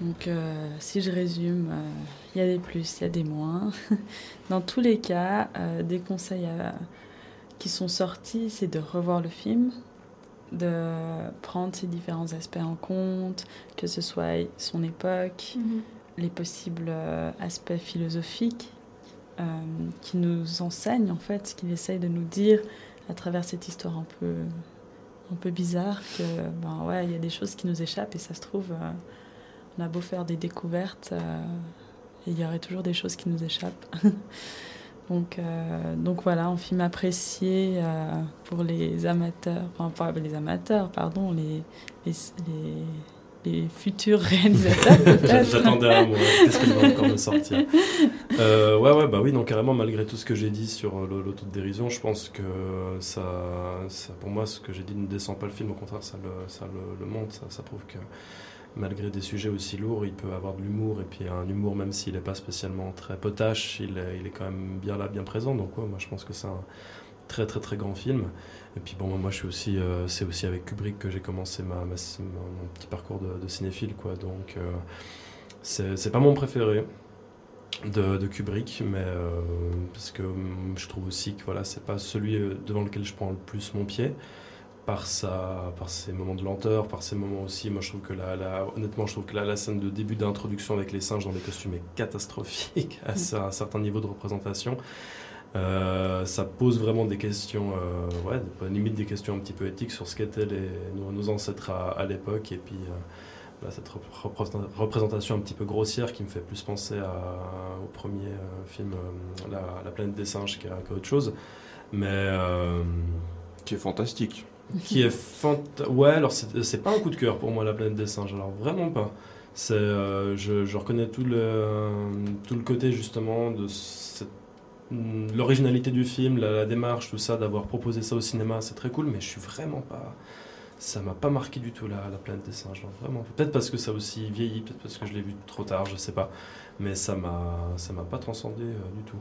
Donc, euh, si je résume, euh, il y a des plus, il y a des moins. Dans tous les cas, des conseils à- qui sont sortis, c'est de revoir le film, de prendre ces différents aspects en compte, que ce soit son époque, Mhm. les possibles aspects philosophiques qui nous enseignent en fait, ce qu'il essaye de nous dire à travers cette histoire un peu, un peu bizarre, que ben ouais, il y a des choses qui nous échappent et ça se trouve, euh, on a beau faire des découvertes, euh, il y aurait toujours des choses qui nous échappent. donc, euh, donc voilà, un film apprécié euh, pour les amateurs, enfin pas les amateurs, pardon, les, les futurs réalisateurs. J'attendais un mot, qu'est-ce qu'il va encore me sortir. Euh, Ouais, ouais, bah oui, donc carrément, malgré tout ce que j'ai dit sur euh, l'autodérision, je pense que ça, ça, pour moi, ce que j'ai dit ne descend pas le film, au contraire, ça le, ça le, le monte, ça, ça prouve que malgré des sujets aussi lourds, il peut avoir de l'humour, et puis un humour, même s'il n'est pas spécialement très potache, il est, il est quand même bien là, bien présent, donc ouais, moi je pense que c'est un très très très grand film. Et puis bon, moi je suis aussi, euh, c'est aussi avec Kubrick que j'ai commencé ma, ma- mon petit parcours de, de cinéphile, quoi, donc euh, c'est pas mon préféré de, de Kubrick, mais euh, parce que hum, je trouve aussi que voilà, c'est pas celui euh, devant lequel je prends le plus mon pied par sa, par ses moments de lenteur, par ses moments aussi. Moi, je trouve que la, la- honnêtement, je trouve que la, la scène de début d'introduction avec les singes dans des costumes est catastrophique à, sa- un certain niveau de représentation. Euh, ça pose vraiment des questions, euh, ouais, limite des questions un petit peu éthiques sur ce qu'étaient nos, nos ancêtres à, à l'époque. Et puis, euh, voilà, cette rep- représent- représentation un petit peu grossière qui me fait plus penser à- au premier film, la, La planète des singes, qu'à qu'à autre chose. Mais. qui est fantastique. Qui est fant- Ouais, alors c'est pas un coup de cœur pour moi, La planète des singes. Alors vraiment pas. C'est, je, je reconnais tout le, tout le côté justement de cette- l'originalité du film, la, démarche, tout ça, d'avoir proposé ça au cinéma, c'est très cool, mais je suis vraiment pas. Ça m'a pas marqué du tout la, la planète des singes, genre, vraiment. Peut-être parce que ça aussi vieilli, peut-être parce que je l'ai vu trop tard, je sais pas. Mais ça m'a, pas transcendé euh, du tout.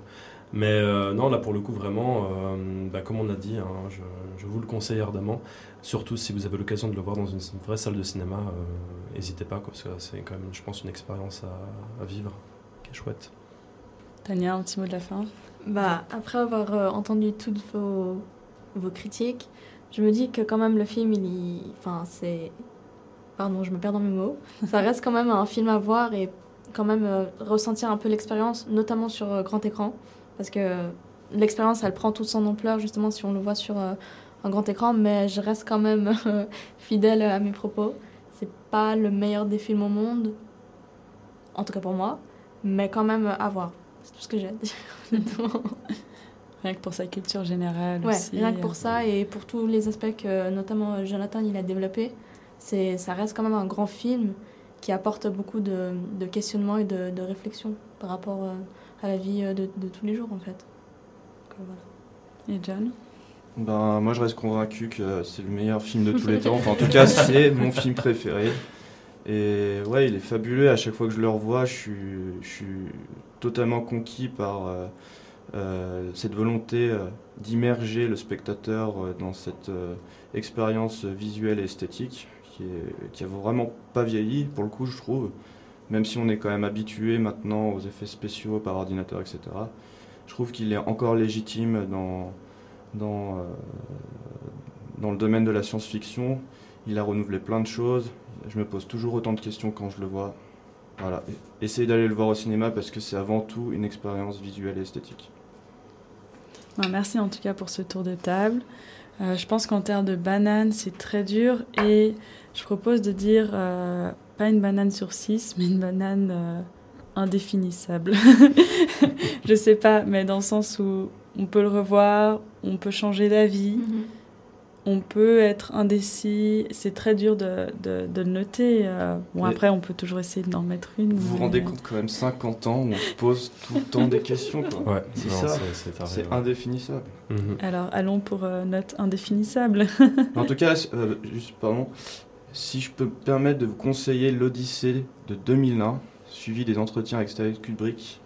Mais euh, non, là pour le coup, vraiment, euh, bah, comme on a dit, hein, je, vous le conseille ardemment. Surtout si vous avez l'occasion de le voir dans une, vraie salle de cinéma, n'hésitez pas, parce que c'est quand même, je pense, une expérience à vivre qui est chouette. Tania, un petit mot de la fin? Bah, après avoir euh, entendu toutes vos, vos critiques, je me dis que quand même le film, il y- Enfin, c'est... Pardon, je me perds dans mes mots. Ça reste quand même un film à voir et quand même euh, ressentir un peu l'expérience, notamment sur euh, grand écran. Parce que l'expérience, elle prend toute son ampleur, justement, si on le voit sur un grand écran. Mais je reste quand même fidèle à mes propos. C'est pas le meilleur des films au monde, en tout cas pour moi, mais quand même à voir. Tout ce que j'ai à dire, honnêtement. Rien que pour sa culture générale Ouais, aussi. rien que pour ça et pour tous les aspects que notamment euh, Jonathan il a développé, c'est ça reste quand même un grand film qui apporte beaucoup de, de questionnements et de, de réflexions par rapport euh, à la vie euh, de, de tous les jours en fait. Donc, voilà. Et John? Ben, moi, je reste convaincu que c'est le meilleur film de tous les temps. Enfin, en tout cas, c'est mon film préféré. Et ouais, il est fabuleux. À chaque fois que je le revois, je suis, je suis totalement conquis par euh, euh, cette volonté euh, d'immerger le spectateur dans cette expérience visuelle et esthétique qui, est, vraiment pas vieilli, pour le coup, je trouve. Même si on est quand même habitué maintenant aux effets spéciaux par ordinateur, etc. Je trouve qu'il est encore légitime dans, dans, dans le domaine de la science-fiction. Il a renouvelé plein de choses. Je me pose toujours autant de questions quand je le vois. Voilà. Essayez d'aller le voir au cinéma parce que c'est avant tout une expérience visuelle et esthétique. Ben, merci en tout cas pour ce tour de table. Euh, je pense qu'en termes de banane, c'est très dur et je propose de dire euh, pas une banane sur six, mais une banane euh, indéfinissable. je sais pas, mais dans le sens où on peut le revoir, on peut changer d'avis, on peut être indécis. C'est très dur de, de, de le noter. euh. Bon, Mais- après, on peut toujours essayer d'en mettre une. Vous vous mais- rendez compte quand même 50 ans où on se pose tout le temps des questions quoi. Ouais, c'est ça. c'est- indéfinissable. Alors, allons pour euh, note indéfinissable. En tout cas, euh, juste pardon, si je peux me permettre de vous conseiller l'Odyssée de 2001, suivi des entretiens avec Stanley Kubrick,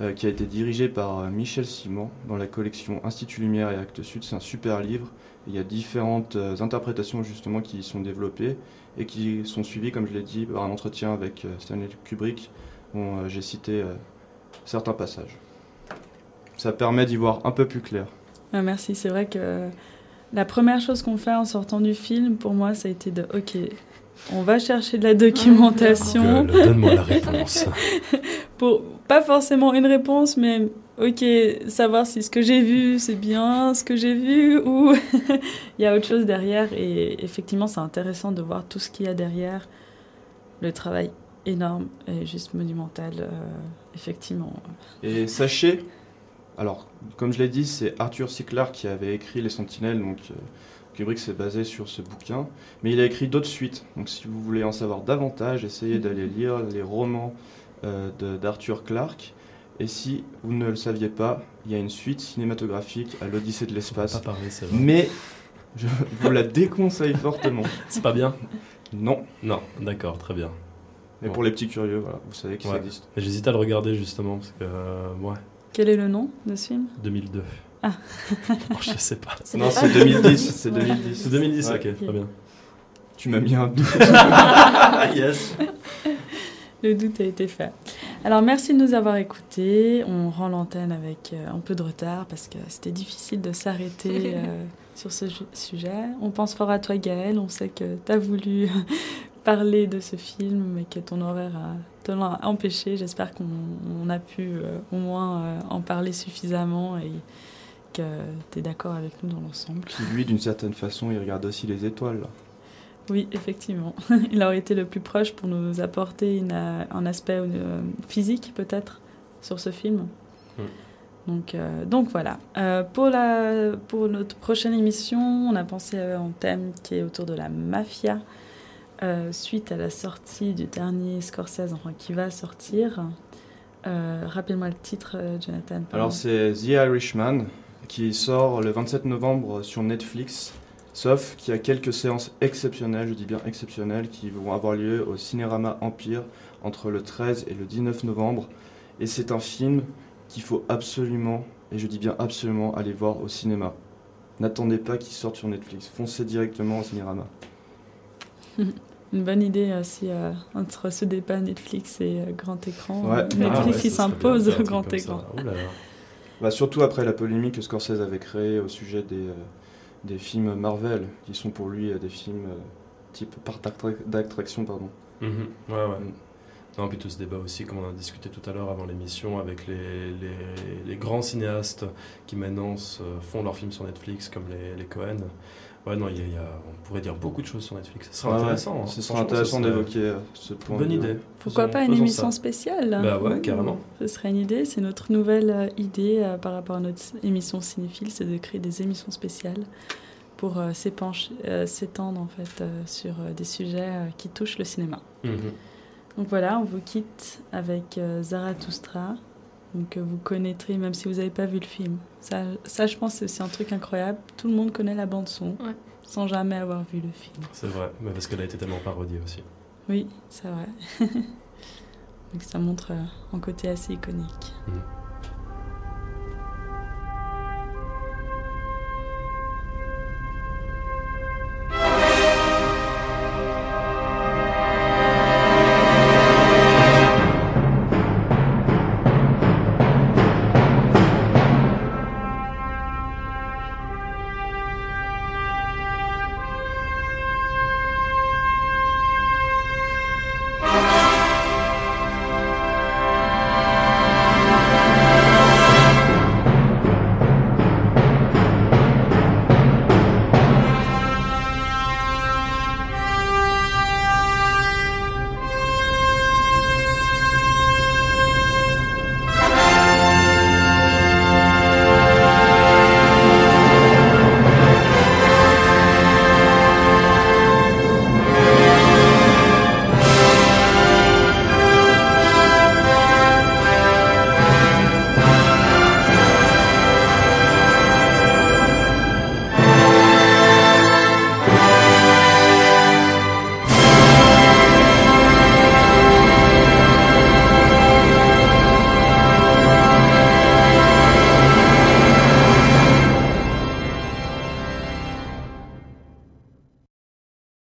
euh, qui a été dirigé par euh, Michel Simon dans la collection Institut Lumière et Actes Sud. C'est un super livre. Il y a différentes euh, interprétations justement qui y sont développées et qui sont suivies, comme je l'ai dit, par un entretien avec euh, Stanley Kubrick dont euh, j'ai cité certains passages. Ça permet d'y voir un peu plus clair. Ah, merci, c'est vrai que la première chose qu'on fait en sortant du film, pour moi, ça a été de OK, on va chercher de la documentation. Donne-moi la réponse. pour pas forcément une réponse, mais OK, savoir si ce que j'ai vu, c'est bien ce que j'ai vu ou il y a autre chose derrière. Et effectivement, c'est intéressant de voir tout ce qu'il y a derrière. Le travail énorme et juste monumental, euh, effectivement. Et sachez, alors comme je l'ai dit, c'est Arthur C. Clarke qui avait écrit Les Sentinelles, donc euh, Kubrick s'est basé sur ce bouquin, mais il a écrit d'autres suites. Donc si vous voulez en savoir davantage, essayez d'aller lire les romans euh, d'Arthur Clarke. Et si vous ne le saviez pas, il y a une suite cinématographique à l'Odyssée de l'espace. Pas parler, c'est vrai. Mais je vous la déconseille fortement. C'est pas bien Non. Non, d'accord, très bien. Mais Bon. pour les petits curieux, voilà, vous savez ça Ouais. existe. J'hésite à le regarder justement parce que, euh, ouais, Quel est le nom de ce film? 2002. Ah. Oh, je sais pas. Non, c'est 2010. C'est 2010. C'est 2010, Ouais. ok, très bien. Tu m'as mis un doute. yes. Le doute a été fait. Alors merci de nous avoir écoutés. On rend l'antenne avec euh, un peu de retard parce que c'était difficile de s'arrêter euh, sur ce sujet. On pense fort à toi Gaël. On sait que tu as voulu parler de ce film mais que ton horaire a, te l'a empêché. J'espère qu'on on a pu euh, au moins euh, en parler suffisamment et que tu es d'accord avec nous dans l'ensemble. Puis lui, d'une certaine façon, il regarde aussi les étoiles. là. Oui, effectivement. Il aurait été le plus proche pour nous apporter une, euh, un aspect euh, physique, peut-être, sur ce film. Donc, euh, donc voilà. Euh, pour, la, pour notre prochaine émission, on a pensé à un thème qui est autour de la mafia, euh, suite à la sortie du dernier Scorsese, enfin qui va sortir. Rappelle-moi le titre, Jonathan. Alors c'est The Irishman qui sort le 27 novembre sur Netflix. Sauf qu'il y a quelques séances exceptionnelles, je dis bien exceptionnelles, qui vont avoir lieu au Cinérama Empire entre le 13 et le 19 novembre. Et c'est un film qu'il faut absolument, et je dis bien absolument, aller voir au cinéma. N'attendez pas qu'il sorte sur Netflix. Foncez directement au Cinérama. Une bonne idée aussi euh, entre ce débat Netflix et euh, grand écran. Ouais. Netflix Ah ouais, qui s'impose au grand écran. là là. Bah, surtout après la polémique que Scorsese avait créée au sujet des, euh, des films Marvel, qui sont pour lui euh, des films euh, type d'attra- d'attraction. Pardon. Mhm. Ouais, ouais. Mm. Non, puis tout ce débat aussi, comme on a discuté tout à l'heure avant l'émission, avec les, les, les grands cinéastes qui maintenant font leurs films sur Netflix, comme les, les Cohen. Ouais, non, il y a, il y a- on pourrait dire beaucoup de choses sur Netflix. Ce serait Ouais, ouais. intéressant. hein. Ce intéressant d'évoquer, euh, ce point Bonne de- idée. Pourquoi Faisons- pas une émission ça. spéciale? Bah ouais, carrément. Ce serait une idée. C'est notre nouvelle euh, idée euh, par rapport à notre émission cinéphile, c'est de créer des émissions spéciales pour euh, s'épancher- euh, s'étendre en fait euh, sur euh, des sujets euh, qui touchent le cinéma. Mhm. Donc voilà, on vous quitte avec euh, Zarathustra, donc que vous connaîtrez même si vous n'avez pas vu le film. Ça, ça, je pense, c'est aussi un truc incroyable. Tout le monde connaît la bande son sans jamais avoir vu le film. C'est vrai, mais parce qu'elle a été tellement parodiée aussi. Oui, c'est vrai. donc ça montre euh, un côté assez iconique. Mhm.